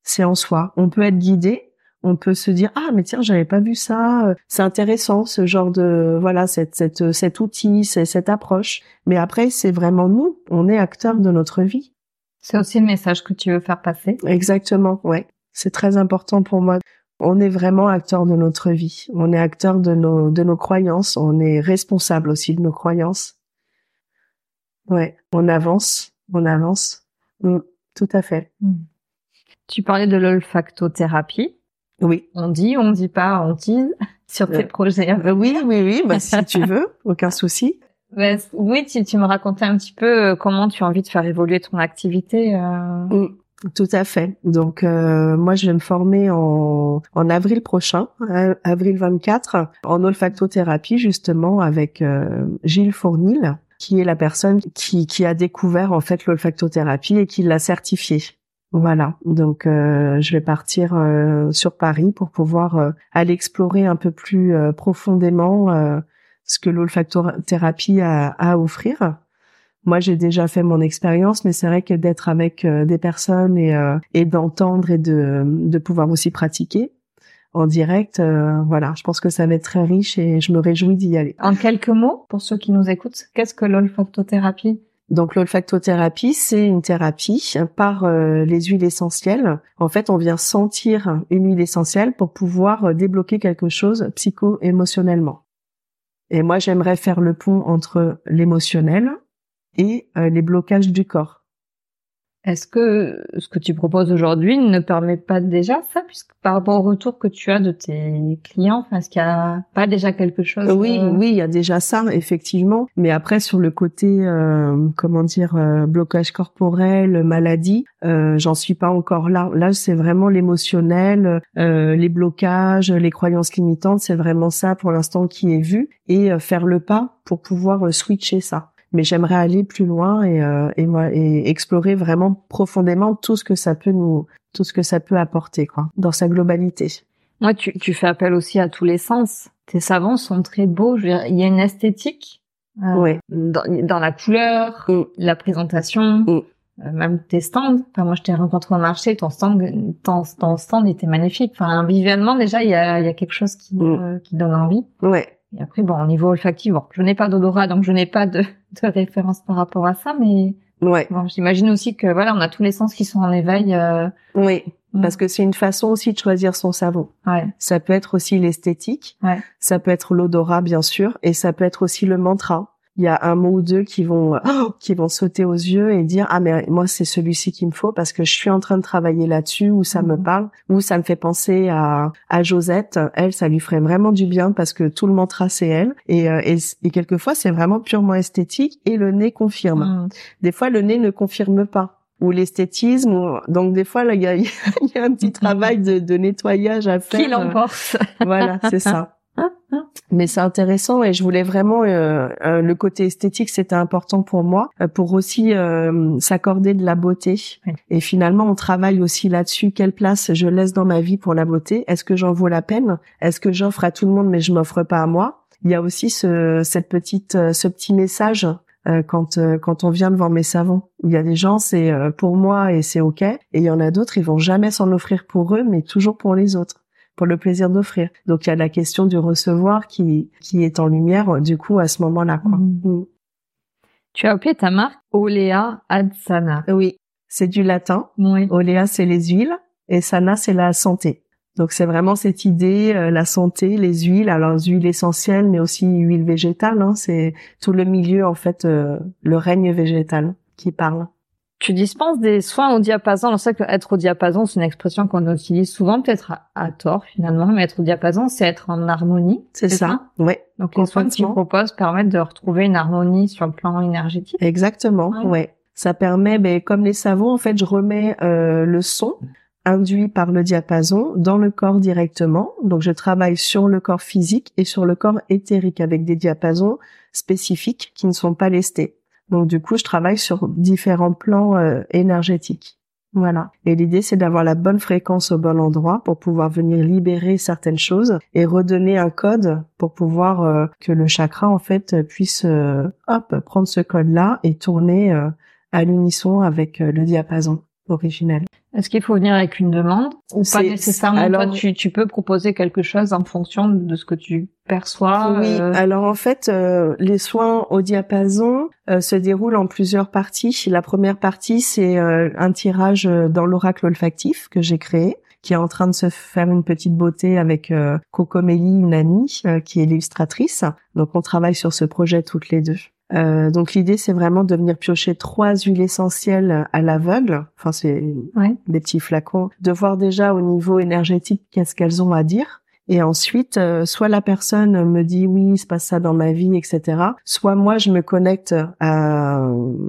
Speaker 2: C'est en soi. On peut être guidé, on peut se dire ah mais tiens j'avais pas vu ça euh, c'est intéressant ce genre de voilà cette cette euh, cet outil cette approche. Mais après c'est vraiment nous on est acteurs de notre vie.
Speaker 1: C'est aussi le message que tu veux faire passer.
Speaker 2: Exactement ouais. C'est très important pour moi. On est vraiment acteur de notre vie. On est acteur de nos de nos croyances. On est responsable aussi de nos croyances. Ouais on avance on avance. Mm, tout à fait. Mm.
Speaker 1: tu parlais de l'olfactothérapie
Speaker 2: oui.
Speaker 1: On dit, on dit pas, on dit sur tes euh, projets.
Speaker 2: Euh, oui, oui, oui. Bah, si tu veux, aucun souci.
Speaker 1: Bah, oui, tu, tu me racontais un petit peu euh, comment tu as envie de faire évoluer ton activité.
Speaker 2: Mm, tout à fait. Donc moi, je vais me former en, en avril prochain, avril 24, en olfactothérapie justement avec Gilles Fournil, qui est la personne qui, qui a découvert en fait l'olfactothérapie et qui l'a certifiée. Voilà, donc euh, je vais partir euh, sur Paris pour pouvoir euh, aller explorer un peu plus profondément ce que l'olfactothérapie a, à offrir. Moi, j'ai déjà fait mon expérience, mais c'est vrai que d'être avec des personnes et, et d'entendre et de, de pouvoir aussi pratiquer en direct, voilà, je pense que ça va être très riche et je me réjouis d'y aller.
Speaker 1: En quelques mots, pour ceux qui nous écoutent, qu'est-ce que l'olfactothérapie?
Speaker 2: Donc l'olfactothérapie, c'est une thérapie par euh, les huiles essentielles. En fait, on vient sentir une huile essentielle pour pouvoir euh, débloquer quelque chose psycho-émotionnellement. Et moi, j'aimerais faire le pont entre l'émotionnel et euh, les blocages du corps.
Speaker 1: Est-ce que ce que tu proposes aujourd'hui ne permet pas déjà ça, puisque par rapport au retour que tu as de tes clients, est-ce qu'il y a pas déjà quelque chose
Speaker 2: Oui,
Speaker 1: euh,
Speaker 2: oui, il y a déjà ça, effectivement. Mais après, sur le côté, euh, comment dire, euh, blocage corporel, maladie, euh, j'en suis pas encore là. Là, c'est vraiment l'émotionnel, euh, les blocages, les croyances limitantes. C'est vraiment ça pour l'instant qui est vu et euh, faire le pas pour pouvoir switcher ça mais j'aimerais aller plus loin et, euh, et, et explorer vraiment profondément tout ce que ça peut nous, tout ce que ça peut apporter, quoi, dans sa globalité.
Speaker 1: Moi, tu, tu fais appel aussi à tous les sens. Tes savons sont très beaux. Je veux dire, il y a une esthétique
Speaker 2: euh,
Speaker 1: dans, dans, la couleur, mm. la présentation, mm. euh, même tes stands. Enfin, moi, je t'ai rencontré au marché, ton stand, ton, ton stand était magnifique. Enfin, visuellement, déjà, il y a, il y a quelque chose qui, mm. euh, qui donne envie.
Speaker 2: Ouais.
Speaker 1: Et après, bon, au niveau olfactif, bon, je n'ai pas d'odorat, donc je n'ai pas de, de référence par rapport à ça, mais
Speaker 2: ouais.
Speaker 1: bon, j'imagine aussi que voilà, on a tous les sens qui sont en éveil. Euh...
Speaker 2: Oui, mm. parce que c'est une façon aussi de choisir son savon.
Speaker 1: Ouais.
Speaker 2: Ça peut être aussi l'esthétique,
Speaker 1: ouais.
Speaker 2: ça peut être l'odorat bien sûr, et ça peut être aussi le mantra il y a un mot ou deux qui vont oh, qui vont sauter aux yeux et dire ah mais moi c'est celui-ci qu'il me faut parce que je suis en train de travailler là-dessus ou ça me mhm. parle ou ça me fait penser à à Josette elle ça lui ferait vraiment du bien parce que tout le mantra c'est elle et, euh, et, et quelquefois c'est vraiment purement esthétique et le nez confirme
Speaker 1: Mhm.
Speaker 2: des fois le nez ne confirme pas ou l'esthétisme ou- donc des fois il y a, il y a un petit travail de, de nettoyage à faire
Speaker 1: Qui l'emporte
Speaker 2: voilà, c'est ça. Mais c'est intéressant et je voulais vraiment euh, euh, le côté esthétique, c'était important pour moi euh, pour aussi euh, s'accorder de la beauté.
Speaker 1: Oui.
Speaker 2: Et finalement, on travaille aussi là-dessus. Quelle place je laisse dans ma vie pour la beauté? Est-ce que j'en vaux la peine? Est-ce que j'offre à tout le monde mais je m'offre pas à moi? Il y a aussi ce cette petite euh, ce petit message euh, quand euh, quand on vient devant mes savons. Il y a des gens c'est euh, pour moi et c'est ok et il y en a d'autres ils vont jamais s'en offrir pour eux mais toujours pour les autres pour le plaisir d'offrir. Donc il y a la question du recevoir qui qui est en lumière du coup à ce moment-là quoi.
Speaker 1: Mhm.
Speaker 2: Mm.
Speaker 1: Tu as appelé ta marque Olea Adsana.
Speaker 2: Oui, c'est du latin.
Speaker 1: Oui.
Speaker 2: Olea c'est les huiles et sana c'est la santé. Donc c'est vraiment cette idée, euh, la santé, les huiles, alors les huiles essentielles, mais aussi huiles végétales. Hein, c'est tout le milieu en fait, euh, le règne végétal qui parle.
Speaker 1: Tu dispenses des soins au diapason. On sait que être au diapason, c'est une expression qu'on utilise souvent, peut-être à, à tort finalement, mais être au diapason, c'est être en harmonie.
Speaker 2: C'est ça. Ouais,
Speaker 1: Donc les soins que tu proposes permettent de retrouver une harmonie sur le plan énergétique.
Speaker 2: exactement.
Speaker 1: Ouais.
Speaker 2: Ouais. Ça permet, ben, comme les savons, en fait, je remets euh, le son induit par le diapason dans le corps directement. Donc je travaille sur le corps physique et sur le corps éthérique avec des diapasons spécifiques qui ne sont pas lestés. Donc du coup, je travaille sur différents plans euh, énergétiques. Voilà. Et l'idée, c'est d'avoir la bonne fréquence au bon endroit pour pouvoir venir libérer certaines choses et redonner un code pour pouvoir euh, que le chakra en fait puisse euh, hop prendre ce code-là et tourner à l'unisson avec le diapason originel.
Speaker 1: Est-ce qu'il faut venir avec une demande ou pas nécessairement
Speaker 2: alors-
Speaker 1: Toi, tu, tu peux proposer quelque chose en fonction de ce que tu perçois.
Speaker 2: Oui,
Speaker 1: euh,
Speaker 2: alors en fait, euh, les soins au diapason euh, se déroulent en plusieurs parties. La première partie, c'est euh, un tirage euh, dans l'oracle olfactif que j'ai créé qui est en train de se faire une petite beauté avec euh, Coco Melli, une amie, euh, qui est l'illustratrice. Donc on travaille sur ce projet toutes les deux. Euh, donc l'idée c'est vraiment de venir piocher trois huiles essentielles à l'aveugle. Enfin c'est
Speaker 1: Ouais.
Speaker 2: des petits flacons. De voir déjà au niveau énergétique qu'est-ce qu'elles ont à dire. Et ensuite, euh, soit la personne me dit oui, il se passe ça dans ma vie, etc. Soit moi, je me connecte à,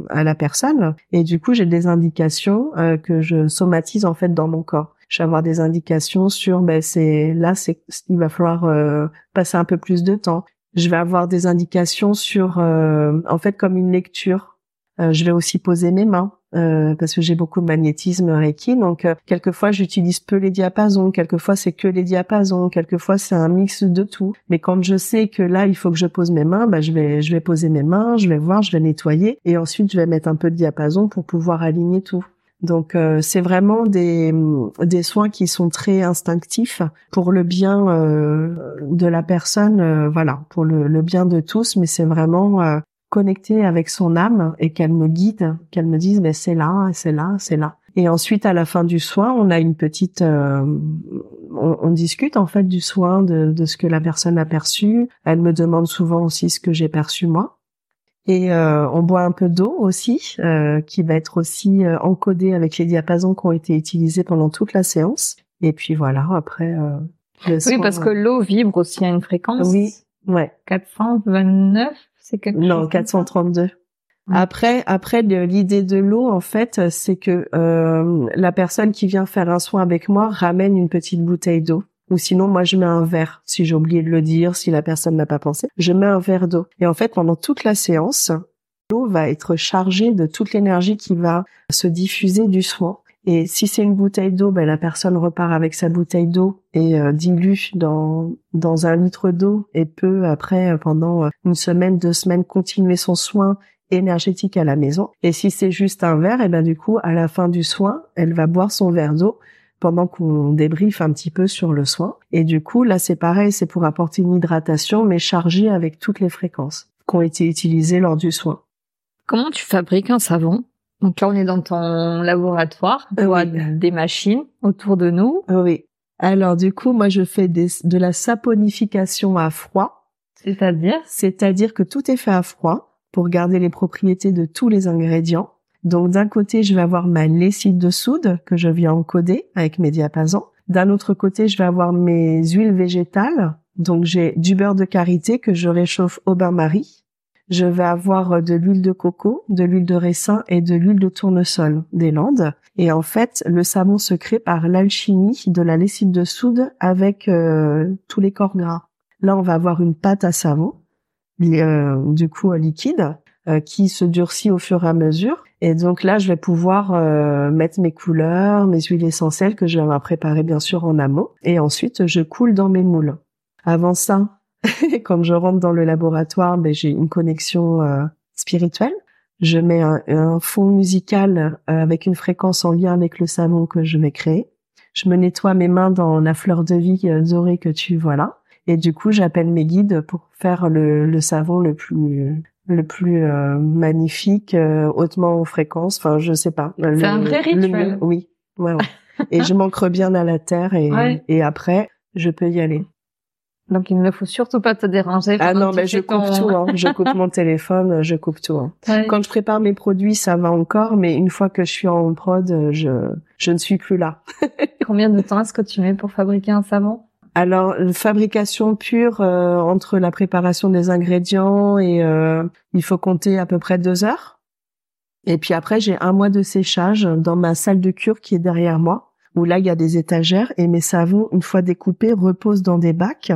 Speaker 2: à la personne et du coup, j'ai des indications euh, que je somatise en fait dans mon corps. Je vais avoir des indications sur, ben c'est là, c'est il va falloir euh, passer un peu plus de temps. Je vais avoir des indications sur, euh, en fait, comme une lecture. Euh, je vais aussi poser mes mains euh, parce que j'ai beaucoup de magnétisme Reiki. Donc, euh, quelquefois, j'utilise peu les diapasons. Quelquefois, c'est que les diapasons. Quelquefois, c'est un mix de tout. Mais quand je sais que là, il faut que je pose mes mains, bah, je vais, je vais poser mes mains, je vais voir, je vais nettoyer, et ensuite, je vais mettre un peu de diapason pour pouvoir aligner tout. Donc euh, c'est vraiment des, des soins qui sont très instinctifs pour le bien euh, de la personne, euh, voilà, pour le, le bien de tous, mais c'est vraiment euh, connecter avec son âme et qu'elle me guide, qu'elle me dise ben c'est là, c'est là, c'est là. Et ensuite à la fin du soin, on a une petite, euh, on, on discute en fait du soin, de, de ce que la personne a perçu. Elle me demande souvent aussi ce que j'ai perçu moi. Et euh, on boit un peu d'eau aussi, euh, qui va être aussi euh, encodée avec les diapasons qui ont été utilisés pendant toute la séance. Et puis voilà, après. Euh,
Speaker 1: le
Speaker 2: soin,
Speaker 1: Oui, parce que l'eau vibre aussi à une fréquence.
Speaker 2: Oui, ouais.
Speaker 1: 429, c'est quelque chose.
Speaker 2: Non,
Speaker 1: comme ça
Speaker 2: 432.
Speaker 1: Mm.
Speaker 2: Après, après l'idée de l'eau, en fait, c'est que euh, la personne qui vient faire un soin avec moi ramène une petite bouteille d'eau. Ou sinon, moi, je mets un verre. Si j'ai oublié de le dire, si la personne n'a pas pensé, je mets un verre d'eau. Et en fait, pendant toute la séance, l'eau va être chargée de toute l'énergie qui va se diffuser du soin. Et si c'est une bouteille d'eau, ben, la personne repart avec sa bouteille d'eau et euh, dilue dans, dans un litre d'eau et peut après, euh, pendant euh, une semaine, deux semaines, continuer son soin énergétique à la maison. Et si c'est juste un verre, et ben du coup, à la fin du soin, elle va boire son verre d'eau pendant qu'on débriefe un petit peu sur le soin. Et du coup, là, c'est pareil, c'est pour apporter une hydratation, mais chargée avec toutes les fréquences qui ont été utilisées lors du soin.
Speaker 1: Comment tu fabriques un savon? Donc là, on est dans ton laboratoire. On
Speaker 2: Euh,
Speaker 1: voit
Speaker 2: oui.
Speaker 1: des machines autour de nous.
Speaker 2: Oui. Alors du coup, moi, je fais des, de la saponification à froid.
Speaker 1: C'est-à-dire?
Speaker 2: C'est-à-dire que tout est fait à froid pour garder les propriétés de tous les ingrédients. Donc d'un côté, je vais avoir ma lessive de soude que je viens encoder avec mes diapasons. D'un autre côté, je vais avoir mes huiles végétales. Donc j'ai du beurre de karité que je réchauffe au bain-marie. Je vais avoir euh, de l'huile de coco, de l'huile de raisin et de l'huile de tournesol des Landes. Et en fait, le savon se crée par l'alchimie de la lessive de soude avec euh, tous les corps gras. Là, on va avoir une pâte à savon euh, du coup liquide euh, qui se durcit au fur et à mesure. Et donc là, je vais pouvoir euh, mettre mes couleurs, mes huiles essentielles que je vais préparer bien sûr en amont. Et ensuite, je coule dans mes moules. Avant ça, quand je rentre dans le laboratoire, ben, j'ai une connexion euh, spirituelle. Je mets un, un fond musical euh, avec une fréquence en lien avec le savon que je vais créer. Je me nettoie mes mains dans la fleur de vie euh, dorée que tu vois là. Et du coup, j'appelle mes guides pour faire le, le savon le plus le plus euh, magnifique, euh, hautement en fréquence. Enfin, je sais pas. Le-
Speaker 1: un vrai rituel.
Speaker 2: oui, ouais, ouais. et je m'ancre bien à la terre et,
Speaker 1: Ouais.
Speaker 2: et après, je peux y aller.
Speaker 1: Donc il ne faut surtout pas te déranger.
Speaker 2: Ah non,
Speaker 1: tu
Speaker 2: je coupe
Speaker 1: ton-
Speaker 2: tout. Hein. Je coupe mon téléphone, je coupe tout. Hein.
Speaker 1: Ouais.
Speaker 2: Quand je prépare mes produits, ça va encore, mais une fois que je suis en prod, je je ne suis plus là.
Speaker 1: Combien de temps est-ce que tu mets pour fabriquer un savon?
Speaker 2: Alors, fabrication pure euh, entre la préparation des ingrédients et euh, il faut compter à peu près deux heures. Et puis après, j'ai un mois de séchage dans ma salle de cure qui est derrière moi, où là, il y a des étagères et mes savons, une fois découpés, reposent dans des bacs.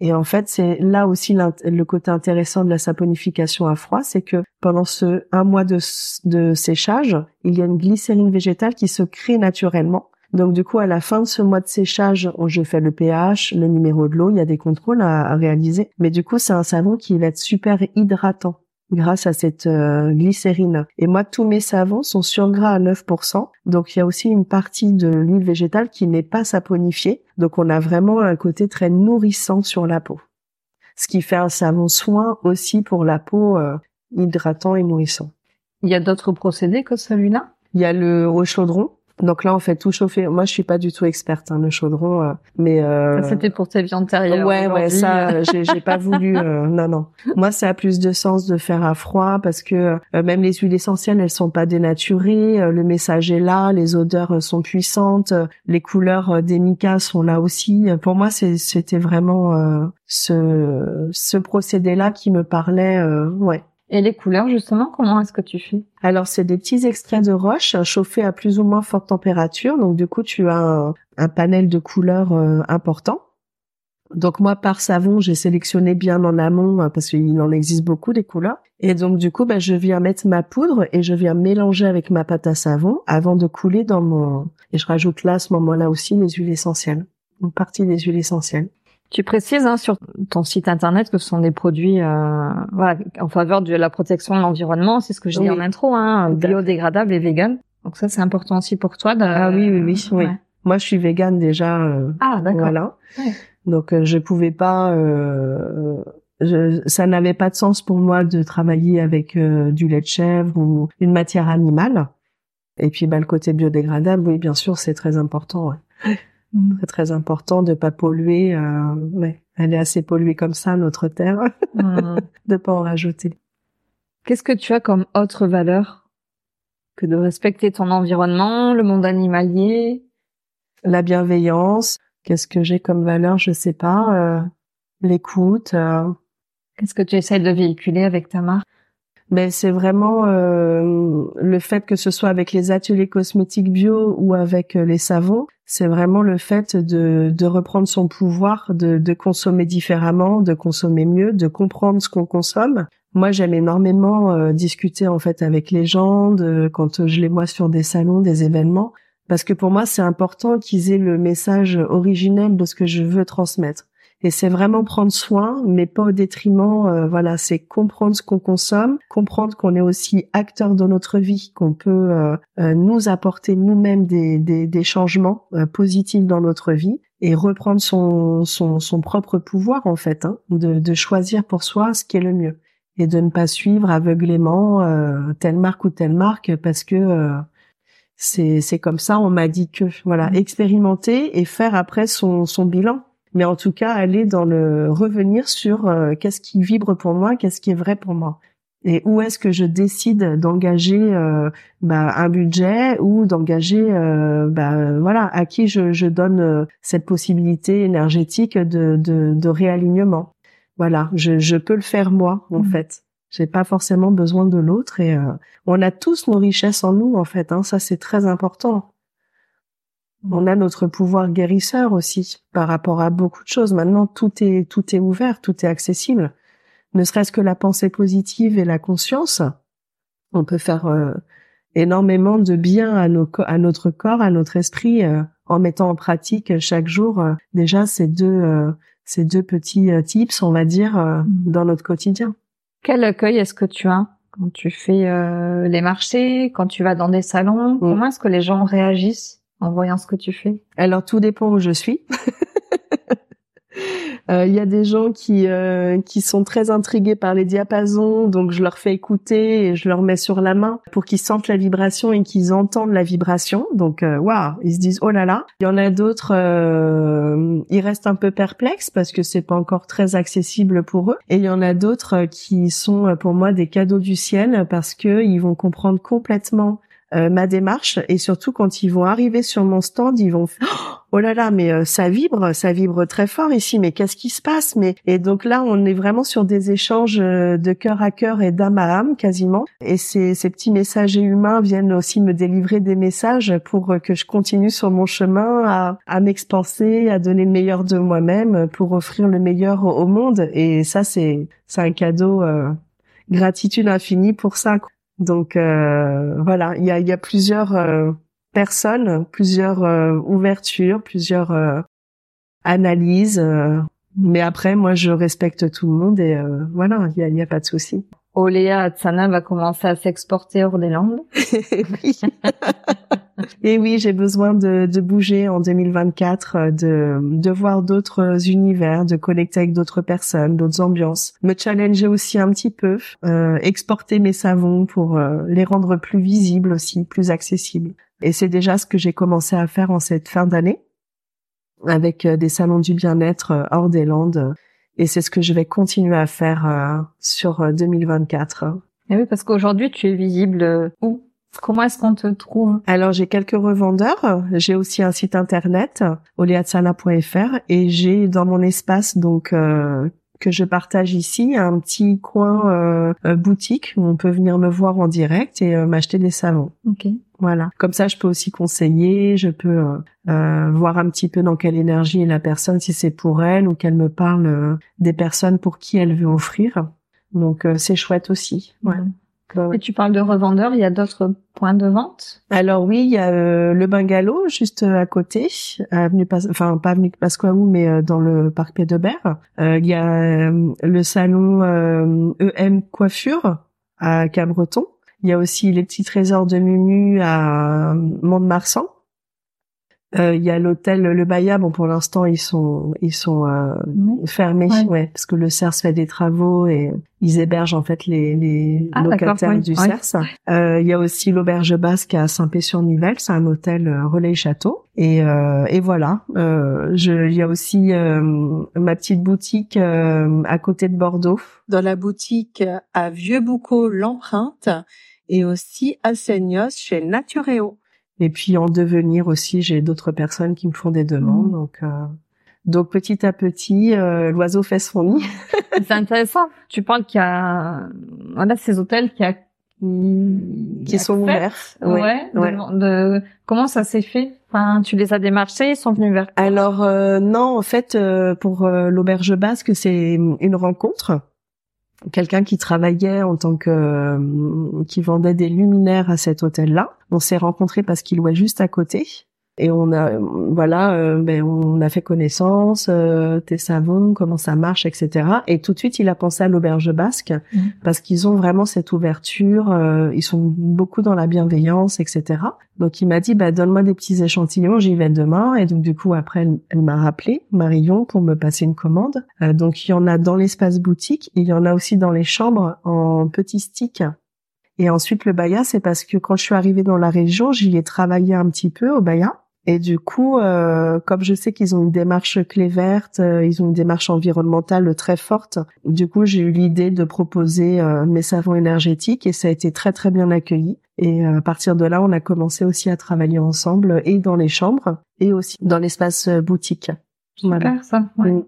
Speaker 2: Et en fait, c'est là aussi le côté intéressant de la saponification à froid, c'est que pendant ce un mois de séchage, il y a une glycérine végétale qui se crée naturellement. Donc du coup, à la fin de ce mois de séchage, je fais le pH, le numéro de l'eau, il y a des contrôles à, à réaliser. Mais du coup, c'est un savon qui va être super hydratant grâce à cette euh, glycérine. Et moi, tous mes savons sont surgras à 9%. Donc il y a aussi une partie de l'huile végétale qui n'est pas saponifiée. Donc on a vraiment un côté très nourrissant sur la peau. Ce qui fait un savon soin aussi pour la peau euh, hydratant et nourrissant.
Speaker 1: Il y a d'autres procédés que celui-là?
Speaker 2: Il y a le au chaudron. Donc là, on fait tout chauffer. Moi, je suis pas du tout experte, hein, le chaudron, euh, mais euh,
Speaker 1: Ça, C'était pour tes vies antérieures.
Speaker 2: ouais, ouais, ça,
Speaker 1: euh,
Speaker 2: j'ai j'ai pas voulu. euh, non, non. Moi, ça a plus de sens de faire à froid parce que euh, même les huiles essentielles, elles sont pas dénaturées. euh, le message est là, les odeurs sont puissantes, euh, les couleurs des micas sont là aussi. Pour moi, c'est- c'était vraiment euh, ce ce procédé-là qui me parlait. euh, ouais.
Speaker 1: Et les couleurs, justement, comment est-ce que tu fais?
Speaker 2: Alors, c'est des petits extraits de roche euh, chauffés à plus ou moins forte température. Donc, du coup, tu as un, panel de couleurs euh, important. Donc, moi, par savon, j'ai sélectionné bien en amont euh, parce qu'il en existe beaucoup des couleurs. Et donc, du coup, bah, je viens mettre ma poudre et je viens mélanger avec ma pâte à savon avant de couler dans mon... Et je rajoute là, à ce moment-là aussi, les huiles essentielles. Une partie des huiles essentielles.
Speaker 1: Tu précises hein, sur ton site internet que ce sont des produits euh, voilà, en faveur de la protection de l'environnement. C'est ce que dis
Speaker 2: Oui.
Speaker 1: en intro, hein, biodégradables et vegan. Donc ça, c'est important aussi pour toi. De...
Speaker 2: Ah oui, oui, oui, oui.
Speaker 1: Ouais.
Speaker 2: Moi, je suis végane déjà. euh,
Speaker 1: Ah, d'accord.
Speaker 2: Voilà.
Speaker 1: Ouais.
Speaker 2: Donc euh, je pouvais pas. euh, je- ça n'avait pas de sens pour moi de travailler avec euh, du lait de chèvre ou une matière animale. Et puis bah, le côté biodégradable, oui, bien sûr, c'est très important. ouais.
Speaker 1: Mm.
Speaker 2: Très très important de pas polluer. Euh, ouais. Elle est assez polluée comme ça, notre terre,
Speaker 1: Mm.
Speaker 2: de pas en rajouter.
Speaker 1: Qu'est-ce que tu as comme autre valeur que de respecter ton environnement, le monde animalier?
Speaker 2: La bienveillance. Qu'est-ce que j'ai comme valeur? Je sais pas. Euh, L'écoute. Euh.
Speaker 1: Qu'est-ce que tu essayes de véhiculer avec ta marque?
Speaker 2: Mais c'est vraiment euh, le fait que ce soit avec les ateliers cosmétiques bio ou avec euh, les savons, c'est vraiment le fait de, de reprendre son pouvoir, de, de consommer différemment, de consommer mieux, de comprendre ce qu'on consomme. Moi, j'aime énormément euh, discuter en fait avec les gens de, quand je les vois sur des salons, des événements, parce que pour moi, c'est important qu'ils aient le message originel de ce que je veux transmettre. Et c'est vraiment prendre soin, mais pas au détriment. Euh, voilà, c'est comprendre ce qu'on consomme, comprendre qu'on est aussi acteur de notre vie, qu'on peut euh, euh, nous apporter nous-mêmes des, des, des, changements positifs dans notre vie et reprendre son, son, son propre pouvoir en fait, hein, de, de, choisir pour soi ce qui est le mieux et de ne pas suivre aveuglément telle marque ou telle marque parce que c'est c'est comme ça. On m'a dit que voilà, mmh. expérimenter et faire après son son bilan mais en tout cas aller dans le revenir sur euh, qu'est-ce qui vibre pour moi, qu'est-ce qui est vrai pour moi. Et où est-ce que je décide d'engager euh, bah, un budget ou d'engager euh, bah, voilà à qui je, je donne cette possibilité énergétique de, de, de réalignement. Voilà je, je, peux le faire moi en mmh. fait. J'ai pas forcément besoin de l'autre et on a tous nos richesses en nous en fait hein, ça c'est très important on a notre pouvoir guérisseur aussi par rapport à beaucoup de choses. Maintenant, tout est tout est ouvert, tout est accessible. Ne serait-ce que la pensée positive et la conscience, on peut faire euh, énormément de bien à, nos, à notre corps, à notre esprit, euh, en mettant en pratique chaque jour euh, déjà ces deux ces deux petits tips, on va dire, mm. dans notre quotidien.
Speaker 1: Quel accueil est-ce que tu as quand tu fais les marchés, quand tu vas dans des salons? Mm. Comment est-ce que les gens réagissent? En voyant ce que tu fais?
Speaker 2: Alors tout dépend où je suis. Euh, il y a des gens qui euh, qui sont très intrigués par les diapasons, donc je leur fais écouter et je leur mets sur la main pour qu'ils sentent la vibration et qu'ils entendent la vibration. Donc euh, waouh, ils se disent oh là là. Il y en a d'autres, ils restent un peu perplexes parce que c'est pas encore très accessible pour eux. Et il y en a d'autres qui sont pour moi des cadeaux du ciel parce que ils vont comprendre complètement euh, ma démarche. Et surtout quand ils vont arriver sur mon stand, ils vont oh là là mais euh, ça vibre, ça vibre très fort ici. Mais qu'est-ce qui se passe? Mais et donc là on est vraiment sur des échanges euh, de cœur à cœur et d'âme à âme quasiment. Et ces, ces petits messagers humains viennent aussi me délivrer des messages pour que je continue sur mon chemin à, à m'expanser, à donner le meilleur de moi-même pour offrir le meilleur au, monde. Et ça c'est c'est un cadeau gratitude infinie pour ça. Donc euh, voilà, il y a, y a, plusieurs euh, personnes, plusieurs euh, ouvertures, plusieurs analyses. mais après, moi, je respecte tout le monde et voilà, il n'y a, a, pas de souci.
Speaker 1: Oléa Atsana va commencer à s'exporter hors des Landes.
Speaker 2: oui. Et oui, j'ai besoin de, de, bouger en 2024, euh, de, de voir d'autres univers, de connecter avec d'autres personnes, d'autres ambiances, me challenger aussi un petit peu, euh, exporter mes savons pour euh, les rendre plus visibles aussi, plus accessibles. Et c'est déjà ce que j'ai commencé à faire en cette fin d'année avec des salons du bien-être hors des Landes. Et c'est ce que je vais continuer à faire sur 2024.
Speaker 1: Et oui, parce qu'aujourd'hui, tu es visible où? Comment est-ce qu'on te trouve?
Speaker 2: Alors j'ai quelques revendeurs, j'ai aussi un site internet oleatsana.fr et j'ai dans mon espace donc euh, que je partage ici un petit coin euh, euh, boutique où on peut venir me voir en direct et m'acheter des savons.
Speaker 1: Ok.
Speaker 2: Voilà. Comme ça, je peux aussi conseiller, je peux voir un petit peu dans quelle énergie est la personne, si c'est pour elle ou qu'elle me parle des personnes pour qui elle veut offrir. Donc c'est chouette aussi. Ouais.
Speaker 1: Et tu parles de revendeurs, il y a d'autres points de vente?
Speaker 2: Alors oui, il y a euh, le bungalow juste euh, à côté, avenue Pas enfin pas avenue Pasquaou, mais euh, dans le parc Pédebert. il y a le salon EM e Coiffure à Cabreton. Il y a aussi les petits trésors de Mumu à Mont-de-Marsan. Euh, Il y a l'hôtel Le Baya. Bon, pour l'instant, ils sont ils sont euh, fermés,
Speaker 1: Ouais.
Speaker 2: ouais. parce que le CERS fait des travaux et ils hébergent en fait les, les
Speaker 1: Ah,
Speaker 2: locataires
Speaker 1: oui,
Speaker 2: du. CERS. Euh, Il y a aussi l'auberge basque à Saint-Pé-sur-Nivelle. C'est un hôtel euh, relais château. Et, euh, et voilà. Euh, je, il y a aussi euh, ma petite boutique euh, à côté de Bordeaux.
Speaker 3: dans la boutique à Vieux-Boucau l'empreinte et aussi à Seignos chez Natureo.
Speaker 2: Et puis en devenir aussi, j'ai d'autres personnes qui me font des demandes.
Speaker 1: Mhm.
Speaker 2: Donc, euh, donc petit à petit, euh, l'oiseau fait son nid.
Speaker 1: C'est intéressant. Tu parles qu'il y a, voilà, ces hôtels qui, a, qui,
Speaker 2: qui sont ouverts.
Speaker 1: Ouais. de-
Speaker 2: ouais.
Speaker 1: de- comment ça s'est fait? Enfin, tu les as démarchés, ils sont venus vers.
Speaker 2: Alors euh, non, en fait, euh, pour euh, l'auberge basque, c'est une rencontre. Quelqu'un qui travaillait en tant que euh, qui vendait des luminaires à cet hôtel-là. On s'est rencontrés parce qu'il louait juste à côté. Et on a, voilà, euh, ben on a fait connaissance, euh, tes savons, comment ça marche, etc. Et tout de suite, il a pensé à l'auberge basque
Speaker 1: Mhm.
Speaker 2: parce qu'ils ont vraiment cette ouverture, euh, ils sont beaucoup dans la bienveillance, etc. Donc il m'a dit, bah donne-moi des petits échantillons, j'y vais demain. Et donc du coup après, elle, elle m'a rappelé Marion pour me passer une commande. Euh, donc il y en a dans l'espace boutique, et il y en a aussi dans les chambres en petits sticks. Et ensuite le Baya, c'est parce que quand je suis arrivée dans la région, j'y ai travaillé un petit peu au Baya. Et du coup, euh, comme je sais qu'ils ont une démarche clé verte, euh, ils ont une démarche environnementale très forte, du coup j'ai eu l'idée de proposer euh, mes savons énergétiques et ça a été très très bien accueilli. Et euh, à partir de là, on a commencé aussi à travailler ensemble et dans les chambres et aussi dans l'espace euh, boutique. Voilà.
Speaker 1: Super, ça. Ouais.
Speaker 2: Mm.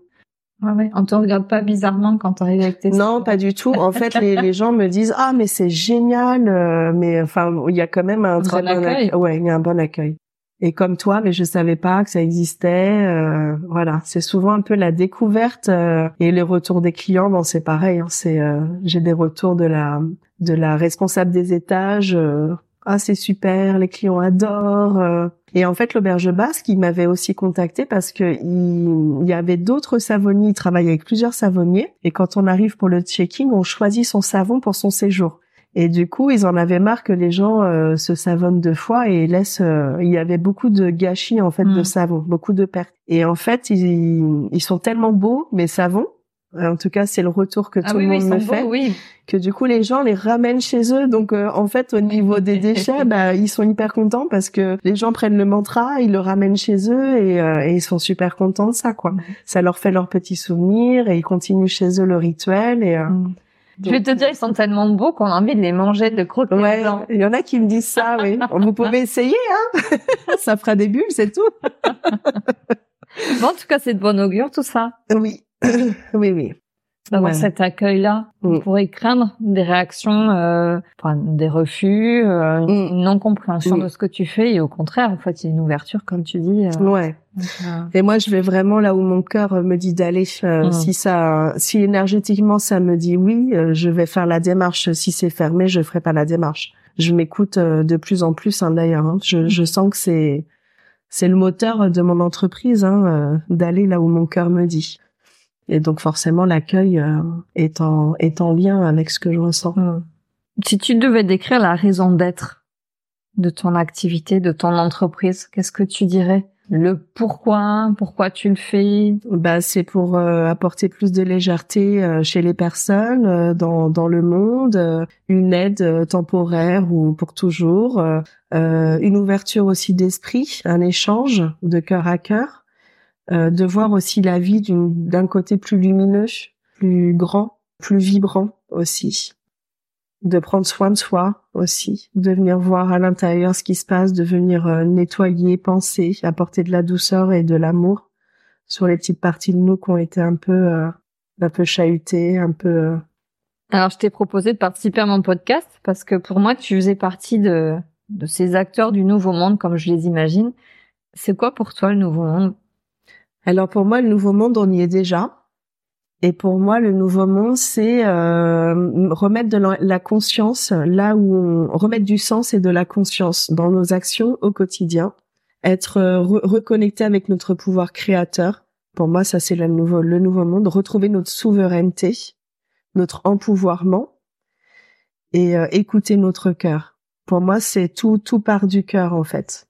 Speaker 1: Ouais, ouais. On te regarde pas bizarrement quand t'arrives avec tes.
Speaker 2: Non, pas du tout. En fait, les, les gens me disent ah mais c'est génial, euh, mais enfin il y a quand même un,
Speaker 1: Un
Speaker 2: très
Speaker 1: bon
Speaker 2: bon
Speaker 1: accueil.
Speaker 2: accueil. Ouais, il y a un bon accueil. Et comme toi, mais je savais pas que ça existait. euh, voilà, c'est souvent un peu la découverte euh, et les retours des clients. Bon, c'est pareil. hein, c'est euh, j'ai des retours de la de la responsable des étages. euh, ah c'est super, les clients adorent. euh. Et en fait, l'auberge basque, il m'avait aussi contacté parce que il, il y avait d'autres savonniers. Il travaillait avec plusieurs savonniers. Et quand on arrive pour le checking, on choisit son savon pour son séjour. Et du coup, ils en avaient marre que les gens euh, se savonnent deux fois et laissent. euh, il y avait beaucoup de gâchis en fait de
Speaker 1: Mm.
Speaker 2: savon, beaucoup de pertes. Et en fait, ils, ils sont tellement beaux mes savons. En tout cas, c'est le retour que
Speaker 1: Ah
Speaker 2: tout
Speaker 1: oui,
Speaker 2: le monde me fait
Speaker 1: beaux, oui.
Speaker 2: que du coup les gens les ramènent chez eux donc euh, en fait au niveau des déchets bah ils sont hyper contents parce que les gens prennent le mantra ils le ramènent chez eux et, euh, et ils sont super contents de ça quoi
Speaker 1: Mhm.
Speaker 2: ça leur fait leurs petits souvenirs et ils continuent chez eux le rituel et euh,
Speaker 1: Mm. Je vais te dire, ils sont tellement beaux qu'on a envie de les manger, de croquer
Speaker 2: ouais
Speaker 1: dedans.
Speaker 2: il y en a qui me disent ça oui. Vous pouvez essayer hein. Ça fera des bulles c'est tout.
Speaker 1: Bon, en tout cas, c'est de bon augure, tout ça.
Speaker 2: oui. Oui oui
Speaker 1: D'avoir
Speaker 2: Ouais.
Speaker 1: cet accueil-là. On
Speaker 2: Mm.
Speaker 1: pourrait craindre des réactions, euh, enfin, des refus, euh,
Speaker 2: Mm.
Speaker 1: une non-compréhension
Speaker 2: Mm.
Speaker 1: de ce que tu fais. Et au contraire, en fait, il y a une ouverture, comme tu dis. euh,
Speaker 2: ouais
Speaker 1: euh,
Speaker 2: Et moi, je vais vraiment là où mon cœur me dit d'aller. Euh. Si ça, si énergétiquement ça me dit oui, je vais faire la démarche. Si c'est fermé, je ferai pas la démarche. Je m'écoute de plus en plus, hein, d'ailleurs. hein. Je, je sens que c'est c'est le moteur de mon entreprise hein, d'aller là où mon cœur me dit. Et donc forcément, l'accueil euh, est en est en lien avec ce que je ressens.
Speaker 1: Mm. Si tu devais décrire la raison d'être de ton activité, de ton entreprise, qu'est-ce que tu dirais? Le pourquoi, pourquoi tu le fais?
Speaker 2: Bah, c'est pour euh, apporter plus de légèreté euh, chez les personnes euh, dans dans le monde, une aide temporaire ou pour toujours, une ouverture aussi d'esprit, un échange de cœur à cœur, euh, de voir aussi la vie d'un côté plus lumineux, plus grand, plus vibrant aussi, de prendre soin de soi aussi, de venir voir à l'intérieur ce qui se passe, de venir euh, nettoyer, penser, apporter de la douceur et de l'amour sur les petites parties de nous qui ont été un peu euh, un peu chahutées, un peu euh,
Speaker 1: Alors, je t'ai proposé de participer à mon podcast parce que pour moi, tu faisais partie de, de ces acteurs du nouveau monde, comme je les imagine. C'est quoi pour toi le nouveau monde?
Speaker 2: Alors pour moi, le nouveau monde, on y est déjà. Et pour moi, le nouveau monde, c'est euh, remettre de la, conscience là où on remettre du sens et de la conscience dans nos actions au quotidien, être euh, re- reconnecté avec notre pouvoir créateur. Pour moi, ça c'est le nouveau le nouveau monde, retrouver notre souveraineté, notre empouvoirment et euh, écouter notre cœur. Pour moi, c'est tout tout part du cœur en fait.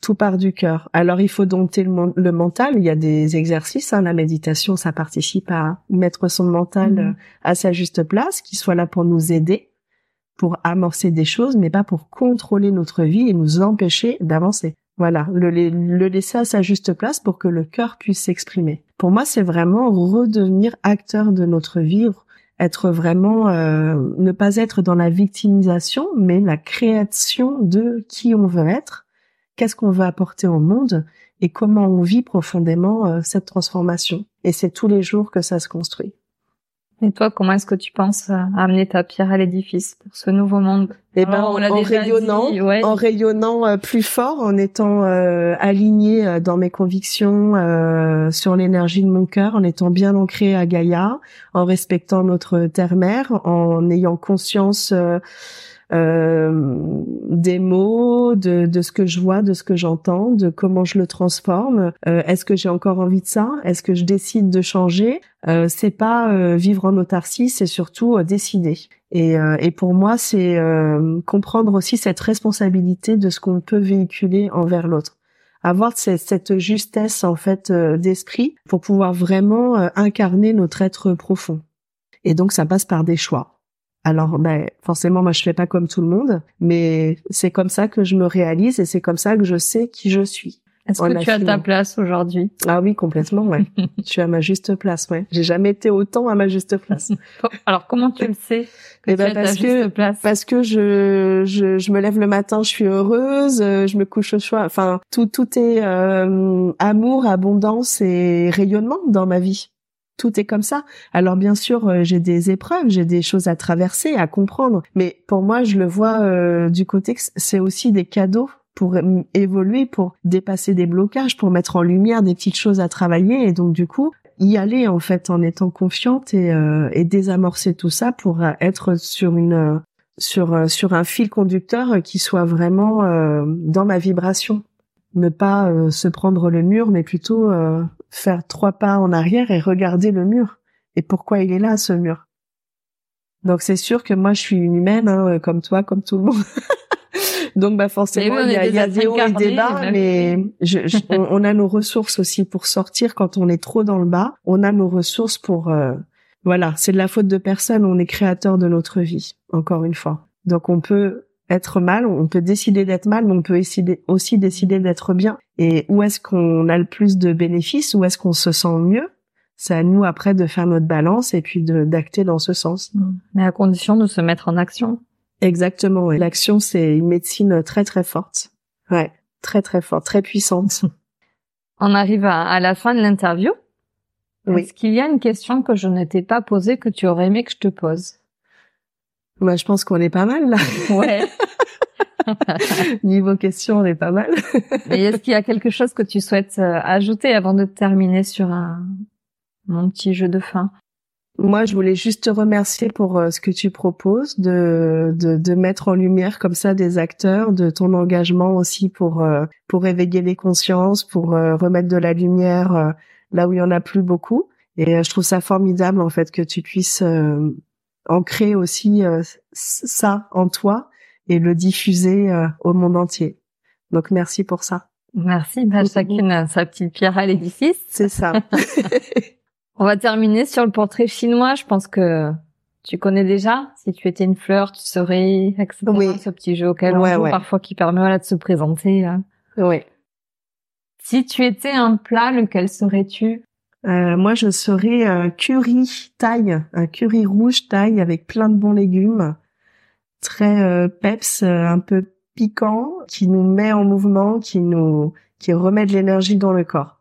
Speaker 2: Tout part du cœur. Alors il faut dompter le, mental. Il y a des exercices. Hein. La méditation, ça participe à mettre son mental
Speaker 1: Mhm.
Speaker 2: euh, à sa juste place, qui soit là pour nous aider, pour amorcer des choses, mais pas pour contrôler notre vie et nous empêcher d'avancer. Voilà, le, le laisser à sa juste place pour que le cœur puisse s'exprimer. Pour moi, c'est vraiment redevenir acteur de notre vie, être vraiment, euh, ne pas être dans la victimisation, mais la création de qui on veut être, qu'est-ce qu'on veut apporter au monde et comment on vit profondément euh, cette transformation. Et c'est tous les jours que ça se construit.
Speaker 1: Et toi, comment est-ce que tu penses à amener ta pierre à l'édifice pour ce nouveau monde?
Speaker 2: Et ben,
Speaker 1: Alors, on l'a
Speaker 2: en rayonnant,
Speaker 1: dit, ouais.
Speaker 2: en rayonnant euh, plus fort, en étant euh, aligné euh, dans mes convictions euh, sur l'énergie de mon cœur, en étant bien ancré à Gaïa, en respectant notre terre-mère, en ayant conscience euh, des mots, de, de ce que je vois, de ce que j'entends, de comment je le transforme. Euh, Est-ce que j'ai encore envie de ça? Est-ce que je décide de changer? Euh, C'est pas euh, vivre en autarcie, c'est surtout euh, décider. Et, et pour moi, c'est comprendre aussi cette responsabilité de ce qu'on peut véhiculer envers l'autre. Avoir cette, cette justesse en fait d'esprit pour pouvoir vraiment incarner notre être profond. Et donc ça passe par des choix. Alors ben forcément moi je fais pas comme tout le monde, mais c'est comme ça que je me réalise et c'est comme ça que je sais qui je suis.
Speaker 1: Est-ce que tu as ta place aujourd'hui?
Speaker 2: Ah oui, complètement, ouais. je suis à ma juste place, ouais. J'ai jamais été autant à ma juste place.
Speaker 1: Alors, comment tu le sais que
Speaker 2: Eh
Speaker 1: tu
Speaker 2: ben,
Speaker 1: as ta
Speaker 2: parce
Speaker 1: juste
Speaker 2: que-
Speaker 1: place?
Speaker 2: parce que je, je je me lève le matin, je suis heureuse, euh, je me couche au choix. Enfin, tout tout est euh, amour, abondance et rayonnement dans ma vie. Tout est comme ça. Alors bien sûr, euh, j'ai des épreuves, j'ai des choses à traverser, à comprendre. Mais pour moi, je le vois euh, du côté que c'est aussi des cadeaux pour évoluer, pour dépasser des blocages, pour mettre en lumière des petites choses à travailler. Et donc du coup, y aller en fait en étant confiante et, euh, et désamorcer tout ça pour euh, être sur une euh, sur sur un fil conducteur qui soit vraiment euh, dans ma vibration ne pas euh, se prendre le mur mais plutôt euh, faire trois pas en arrière et regarder le mur. Et pourquoi il est là ce mur? Donc c'est sûr que moi je suis une humaine hein, comme toi comme tout le monde. Donc bah forcément il y a, y a hauts et des bas
Speaker 1: même.
Speaker 2: mais je, je- on, on a nos ressources aussi pour sortir quand on est trop dans le bas. On a nos ressources pour euh, voilà, c'est de la faute de personne, on est créateur de notre vie, encore une fois. Donc on peut être mal, on peut décider d'être mal, mais on peut aussi décider d'être bien. Et où est-ce qu'on a le plus de bénéfices, où est-ce qu'on se sent mieux? C'est à nous après de faire notre balance et puis d'acter dans ce sens.
Speaker 1: Mais à condition de se mettre en action.
Speaker 2: Exactement, ouais. L'action, c'est une médecine très très forte. Ouais, très très forte, très puissante.
Speaker 1: On arrive à, à la fin de l'interview.
Speaker 2: Oui.
Speaker 1: Est-ce qu'il y a une question que je ne t'ai pas posée que tu aurais aimé que je te pose?
Speaker 2: Moi, je pense qu'on est pas mal là.
Speaker 1: Ouais.
Speaker 2: Niveau question, on est pas mal.
Speaker 1: Mais est-ce qu'il y a quelque chose que tu souhaites euh, ajouter avant de terminer sur un mon petit jeu de fin?
Speaker 2: Moi, je voulais juste te remercier pour euh, ce que tu proposes, de, de, de mettre en lumière comme ça des acteurs, de ton engagement aussi pour, euh, pour éveiller les consciences, pour euh, remettre de la lumière là où il y en a plus beaucoup. Et je trouve ça formidable en fait que tu puisses euh, ancrer aussi euh, ça en toi et le diffuser euh, au monde entier. Donc merci pour ça.
Speaker 1: Merci. Bah, chacune a sa petite pierre à l'édifice.
Speaker 2: C'est ça.
Speaker 1: On va terminer sur le portrait chinois. Je pense que tu connais déjà. Si tu étais une fleur, tu serais, etc.
Speaker 2: Oui.
Speaker 1: Ce petit jeu auquel on joue
Speaker 2: ouais.
Speaker 1: parfois qui permet voilà, de se présenter. hein.
Speaker 2: oui.
Speaker 1: Si tu étais un plat, lequel serais-tu?
Speaker 2: Euh, moi, je serais un curry taille, un curry rouge taille avec plein de bons légumes, très euh, peps, euh, un peu piquant, qui nous met en mouvement, qui nous, qui remet de l'énergie dans le corps.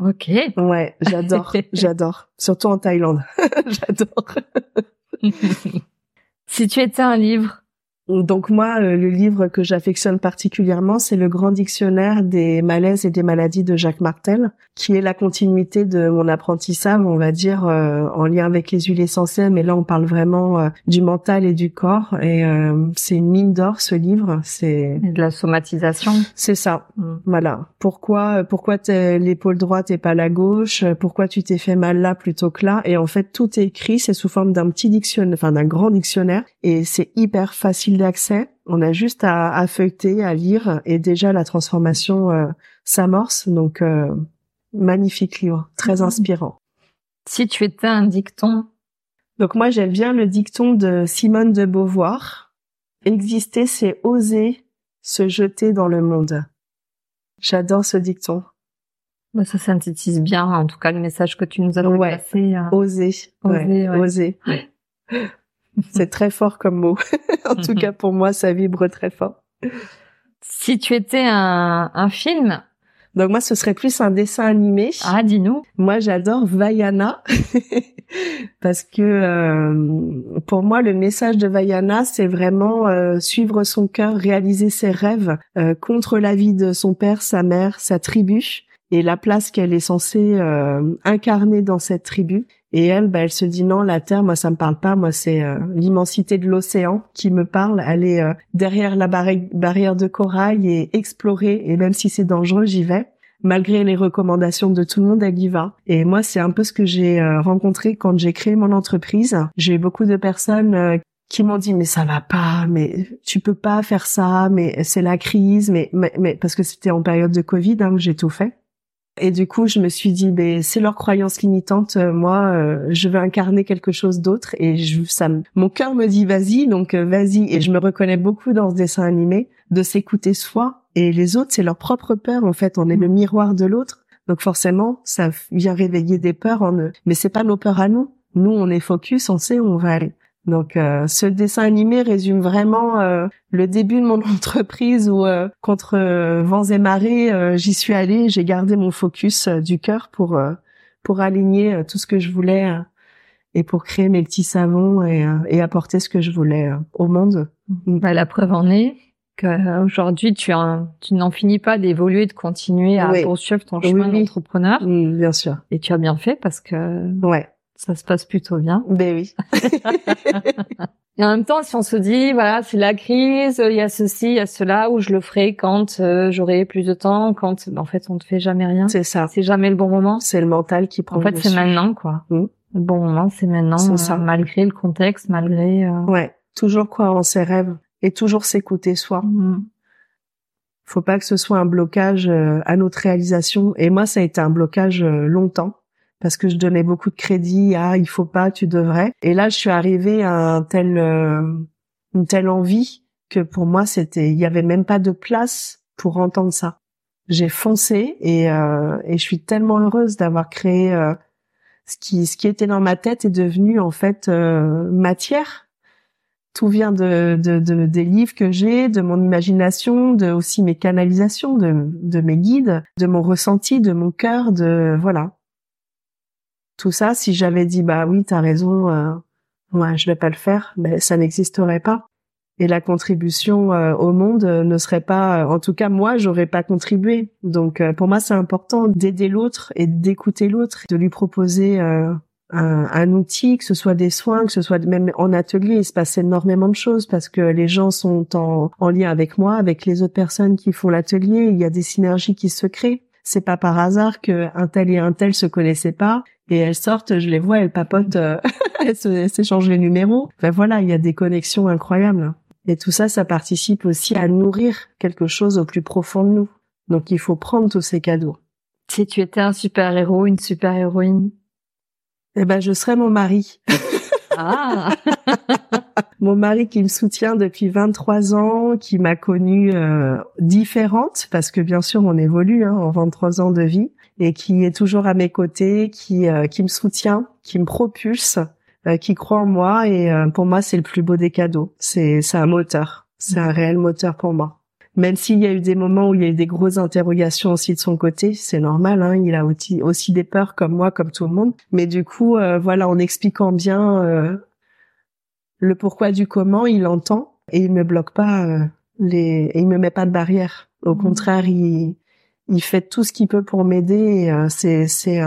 Speaker 1: Ok.
Speaker 2: Ouais, j'adore, j'adore, surtout en Thaïlande, j'adore.
Speaker 1: si tu étais un livre,
Speaker 2: Donc moi, euh, le livre que j'affectionne particulièrement, c'est le Grand Dictionnaire des malaises et des maladies de Jacques Martel, qui est la continuité de mon apprentissage, on va dire, euh, en lien avec les huiles essentielles. Mais là, on parle vraiment euh, du mental et du corps, et euh, c'est une mine d'or ce livre. C'est
Speaker 1: de la somatisation.
Speaker 2: c'est ça.
Speaker 1: Mm.
Speaker 2: Voilà. Pourquoi pourquoi t'es l'épaule droite et pas la gauche? Pourquoi tu t'es fait mal là plutôt que là? Et en fait, tout est écrit. C'est sous forme d'un petit dictionnaire, enfin d'un grand dictionnaire, et c'est hyper facile d'accès. On a juste à, à, feuilleter, à lire et déjà la transformation euh, s'amorce. Donc euh, magnifique livre, très mmh. inspirant.
Speaker 1: Si tu étais un dicton.
Speaker 2: Donc moi j'aime bien le dicton de Simone de Beauvoir. Exister, c'est oser se jeter dans le monde. J'adore ce dicton.
Speaker 1: Bah, ça synthétise bien, en tout cas, le message que tu nous as
Speaker 2: ouais.
Speaker 1: Euh,
Speaker 2: oser. Oser. oser. C'est très fort comme mot. en tout cas, pour moi, ça vibre très fort.
Speaker 1: Si tu étais un, un film,
Speaker 2: donc moi, ce serait plus un dessin animé.
Speaker 1: Ah, dis-nous.
Speaker 2: Moi, j'adore Vaiana parce que euh, pour moi, le message de Vaiana, c'est vraiment euh, suivre son cœur, réaliser ses rêves euh, contre la vie de son père, sa mère, sa tribu et la place qu'elle est censée incarner dans cette tribu. Et elle, bah, elle se dit non, la terre, moi, ça me parle pas. Moi, c'est l'immensité de l'océan qui me parle. Aller derrière la barrière de corail et explorer. Et même si c'est dangereux, j'y vais malgré les recommandations de tout le monde, elle y va. Et moi, c'est un peu ce que j'ai euh, rencontré quand j'ai créé mon entreprise. J'ai eu beaucoup de personnes euh, qui m'ont dit mais ça va pas, mais tu peux pas faire ça, mais c'est la crise, mais, mais, parce que c'était en période de Covid hein, que j'ai tout fait. Et du coup, je me suis dit, mais c'est leur croyance limitante. Euh, moi, je veux incarner quelque chose d'autre. Et je, ça, mon cœur me dit, vas-y, donc vas-y. Et je me reconnais beaucoup dans ce dessin animé de s'écouter soi et les autres, c'est leur propre peur. En fait, on est le mm. miroir de l'autre. Donc forcément, ça vient réveiller des peurs en eux. Mais c'est pas nos peurs à nous. Nous, on est focus, on sait où on va aller. Donc euh, ce dessin animé résume vraiment euh, le début de mon entreprise où euh, contre vents et marées, j'y suis allée, j'ai gardé mon focus du cœur pour pour aligner tout ce que je voulais et pour créer mes petits savons et, et apporter ce que je voulais au monde.
Speaker 1: Bah, la preuve en est, Aujourd'hui, tu, tu n'en finis pas d'évoluer, de continuer à poursuivre ton chemin d'entrepreneur.
Speaker 2: Mm, bien sûr.
Speaker 1: Et tu as bien fait parce que
Speaker 2: ouais.
Speaker 1: Ça se passe plutôt bien.
Speaker 2: Ben oui.
Speaker 1: Et en même temps, si on se dit, voilà, c'est la crise, il y a ceci, il y a cela, où je le ferai quand euh, j'aurai plus de temps, quand, ben, en fait, on ne fait jamais rien.
Speaker 2: C'est ça.
Speaker 1: C'est jamais le bon moment.
Speaker 2: C'est le mental qui prend.
Speaker 1: En fait, c'est maintenant, quoi. Mm. Le bon moment, c'est maintenant, ça. Euh, malgré le contexte, malgré. Euh...
Speaker 2: Ouais. Toujours croire en ses rêves et toujours s'écouter soi. Mm. Faut pas que ce soit un blocage euh, à notre réalisation. Et moi, ça a été un blocage longtemps parce que je donnais beaucoup de crédit à il faut pas, tu devrais. Et là, je suis arrivée à un tel, euh, une telle envie que pour moi, c'était, il y avait même pas de place pour entendre ça. J'ai foncé et, et je suis tellement heureuse d'avoir créé ce qui, ce qui était dans ma tête est devenu en fait matière tout vient de, de, des livres que j'ai, de mon imagination, de aussi mes canalisations, de, de mes guides, de mon ressenti, de mon cœur, de voilà. Tout ça, si j'avais dit bah oui, t'as raison, euh, ouais, je vais pas le faire, ben ça n'existerait pas. Et la contribution euh, au monde ne serait pas, en tout cas moi, j'aurais pas contribué. Donc euh, pour moi, c'est important d'aider l'autre et d'écouter l'autre, de lui proposer un, outil, que ce soit des soins, que ce soit même en atelier, il se passe énormément de choses parce que les gens sont en, en lien avec moi, avec les autres personnes qui font l'atelier. Il y a des synergies qui se créent. C'est pas par hasard que un tel et un tel se connaissaient pas et elles sortent, je les vois, elles papotent, euh, elles s'échangent les numéros. Ben voilà, il y a des connexions incroyables. Et tout ça, ça participe aussi à nourrir quelque chose au plus profond de nous. Donc il faut prendre tous ces cadeaux.
Speaker 1: Si tu étais un super héros, une super héroïne,
Speaker 2: eh ben, je serai mon mari.
Speaker 1: Ah.
Speaker 2: mon mari qui me soutient depuis 23 ans, qui m'a connue euh, différente, parce que bien sûr on évolue hein, en 23 ans de vie, et qui est toujours à mes côtés, qui euh, qui me soutient, qui me propulse, euh, qui croit en moi, et pour moi c'est le plus beau des cadeaux. C'est c'est un moteur, c'est un réel moteur pour moi même s'il y a eu des moments où il y a eu des grosses interrogations aussi de son côté, c'est normal, hein, il a aussi, aussi des peurs comme moi, comme tout le monde. Mais du coup, euh, voilà, en expliquant bien euh, le pourquoi du comment, il entend et il me bloque pas euh, les, et il me met pas de barrière. Au mmh. contraire, il, il fait tout ce qu'il peut pour m'aider. c'est c'est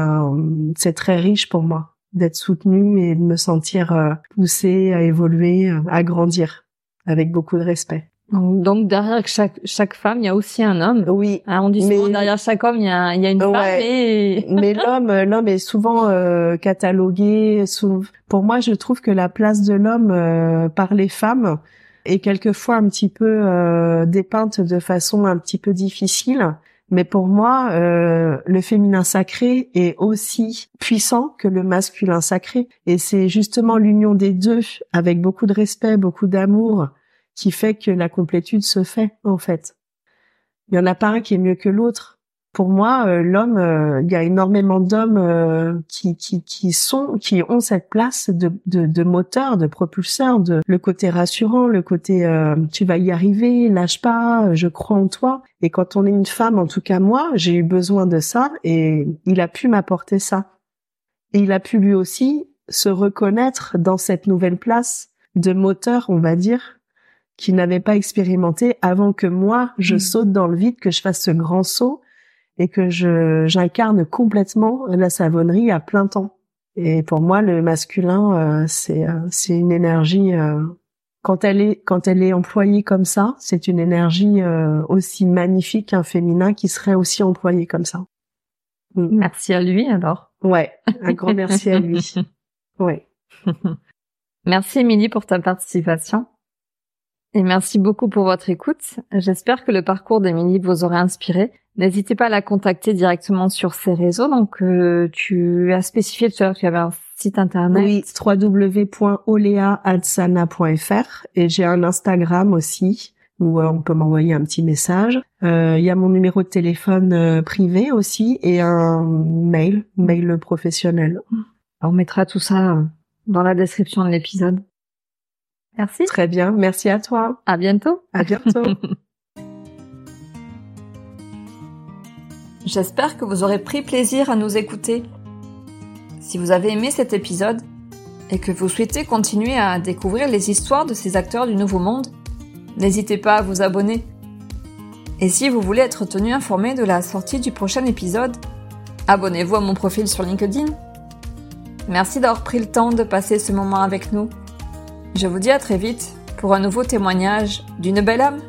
Speaker 2: c'est très riche pour moi d'être soutenu et de me sentir poussée à évoluer, à grandir avec beaucoup de respect.
Speaker 1: Donc, derrière chaque chaque femme, il y a aussi un homme.
Speaker 2: Oui.
Speaker 1: Hein, on dit souvent derrière chaque homme, il y a, il y a une femme.
Speaker 2: Mais, mais l'homme, l'homme est souvent euh, catalogué. Sous... Pour moi, je trouve que la place de l'homme euh, par les femmes est quelquefois un petit peu euh, dépeinte de façon un petit peu difficile. Mais pour moi, euh, le féminin sacré est aussi puissant que le masculin sacré. Et c'est justement l'union des deux, avec beaucoup de respect, beaucoup d'amour, qui fait que la complétude se fait, en fait. Il y en a pas un qui est mieux que l'autre pour moi, euh, l'homme, euh, il y a énormément d'hommes euh, qui, qui, qui sont, qui ont cette place de, de, de moteur, de propulseur, de le côté rassurant, le côté tu vas y arriver, lâche pas, je crois en toi. Et quand on est une femme, en tout cas moi, j'ai eu besoin de ça et il a pu m'apporter ça. Et il a pu lui aussi se reconnaître dans cette nouvelle place de moteur, on va dire, qu'il n'avait pas expérimenté avant que moi je mmh. saute dans le vide, que je fasse ce grand saut et que je j'incarne complètement la savonnerie à plein temps. Et pour moi, le masculin, euh, c'est euh, c'est une énergie euh, quand elle est quand elle est employée comme ça, c'est une énergie aussi magnifique qu'un féminin qui serait aussi employé comme ça.
Speaker 1: Mm. Merci à lui alors.
Speaker 2: Ouais, un grand merci à lui. Ouais.
Speaker 1: merci Émilie pour ta participation. Et merci beaucoup pour votre écoute. J'espère que le parcours d'Émilie vous aura inspiré. N'hésitez pas à la contacter directement sur ses réseaux. Donc, euh, tu as spécifié tout à l'heure qu'il y avait un site internet.
Speaker 2: Oui, www.oleaadsana.fr et j'ai un Instagram aussi où euh, on peut m'envoyer un petit message. Euh, il y a mon numéro de téléphone privé aussi et un mail, mail professionnel.
Speaker 1: On mettra tout ça dans la description de l'épisode. Merci.
Speaker 2: Très bien. Merci à toi.
Speaker 1: À bientôt.
Speaker 2: À bientôt.
Speaker 1: J'espère que vous aurez pris plaisir à nous écouter. Si vous avez aimé cet épisode et que vous souhaitez continuer à découvrir les histoires de ces acteurs du Nouveau Monde, n'hésitez pas à vous abonner. Et si vous voulez être tenu informé de la sortie du prochain épisode, abonnez-vous à mon profil sur LinkedIn. Merci d'avoir pris le temps de passer ce moment avec nous. Je vous dis à très vite pour un nouveau témoignage d'une belle âme.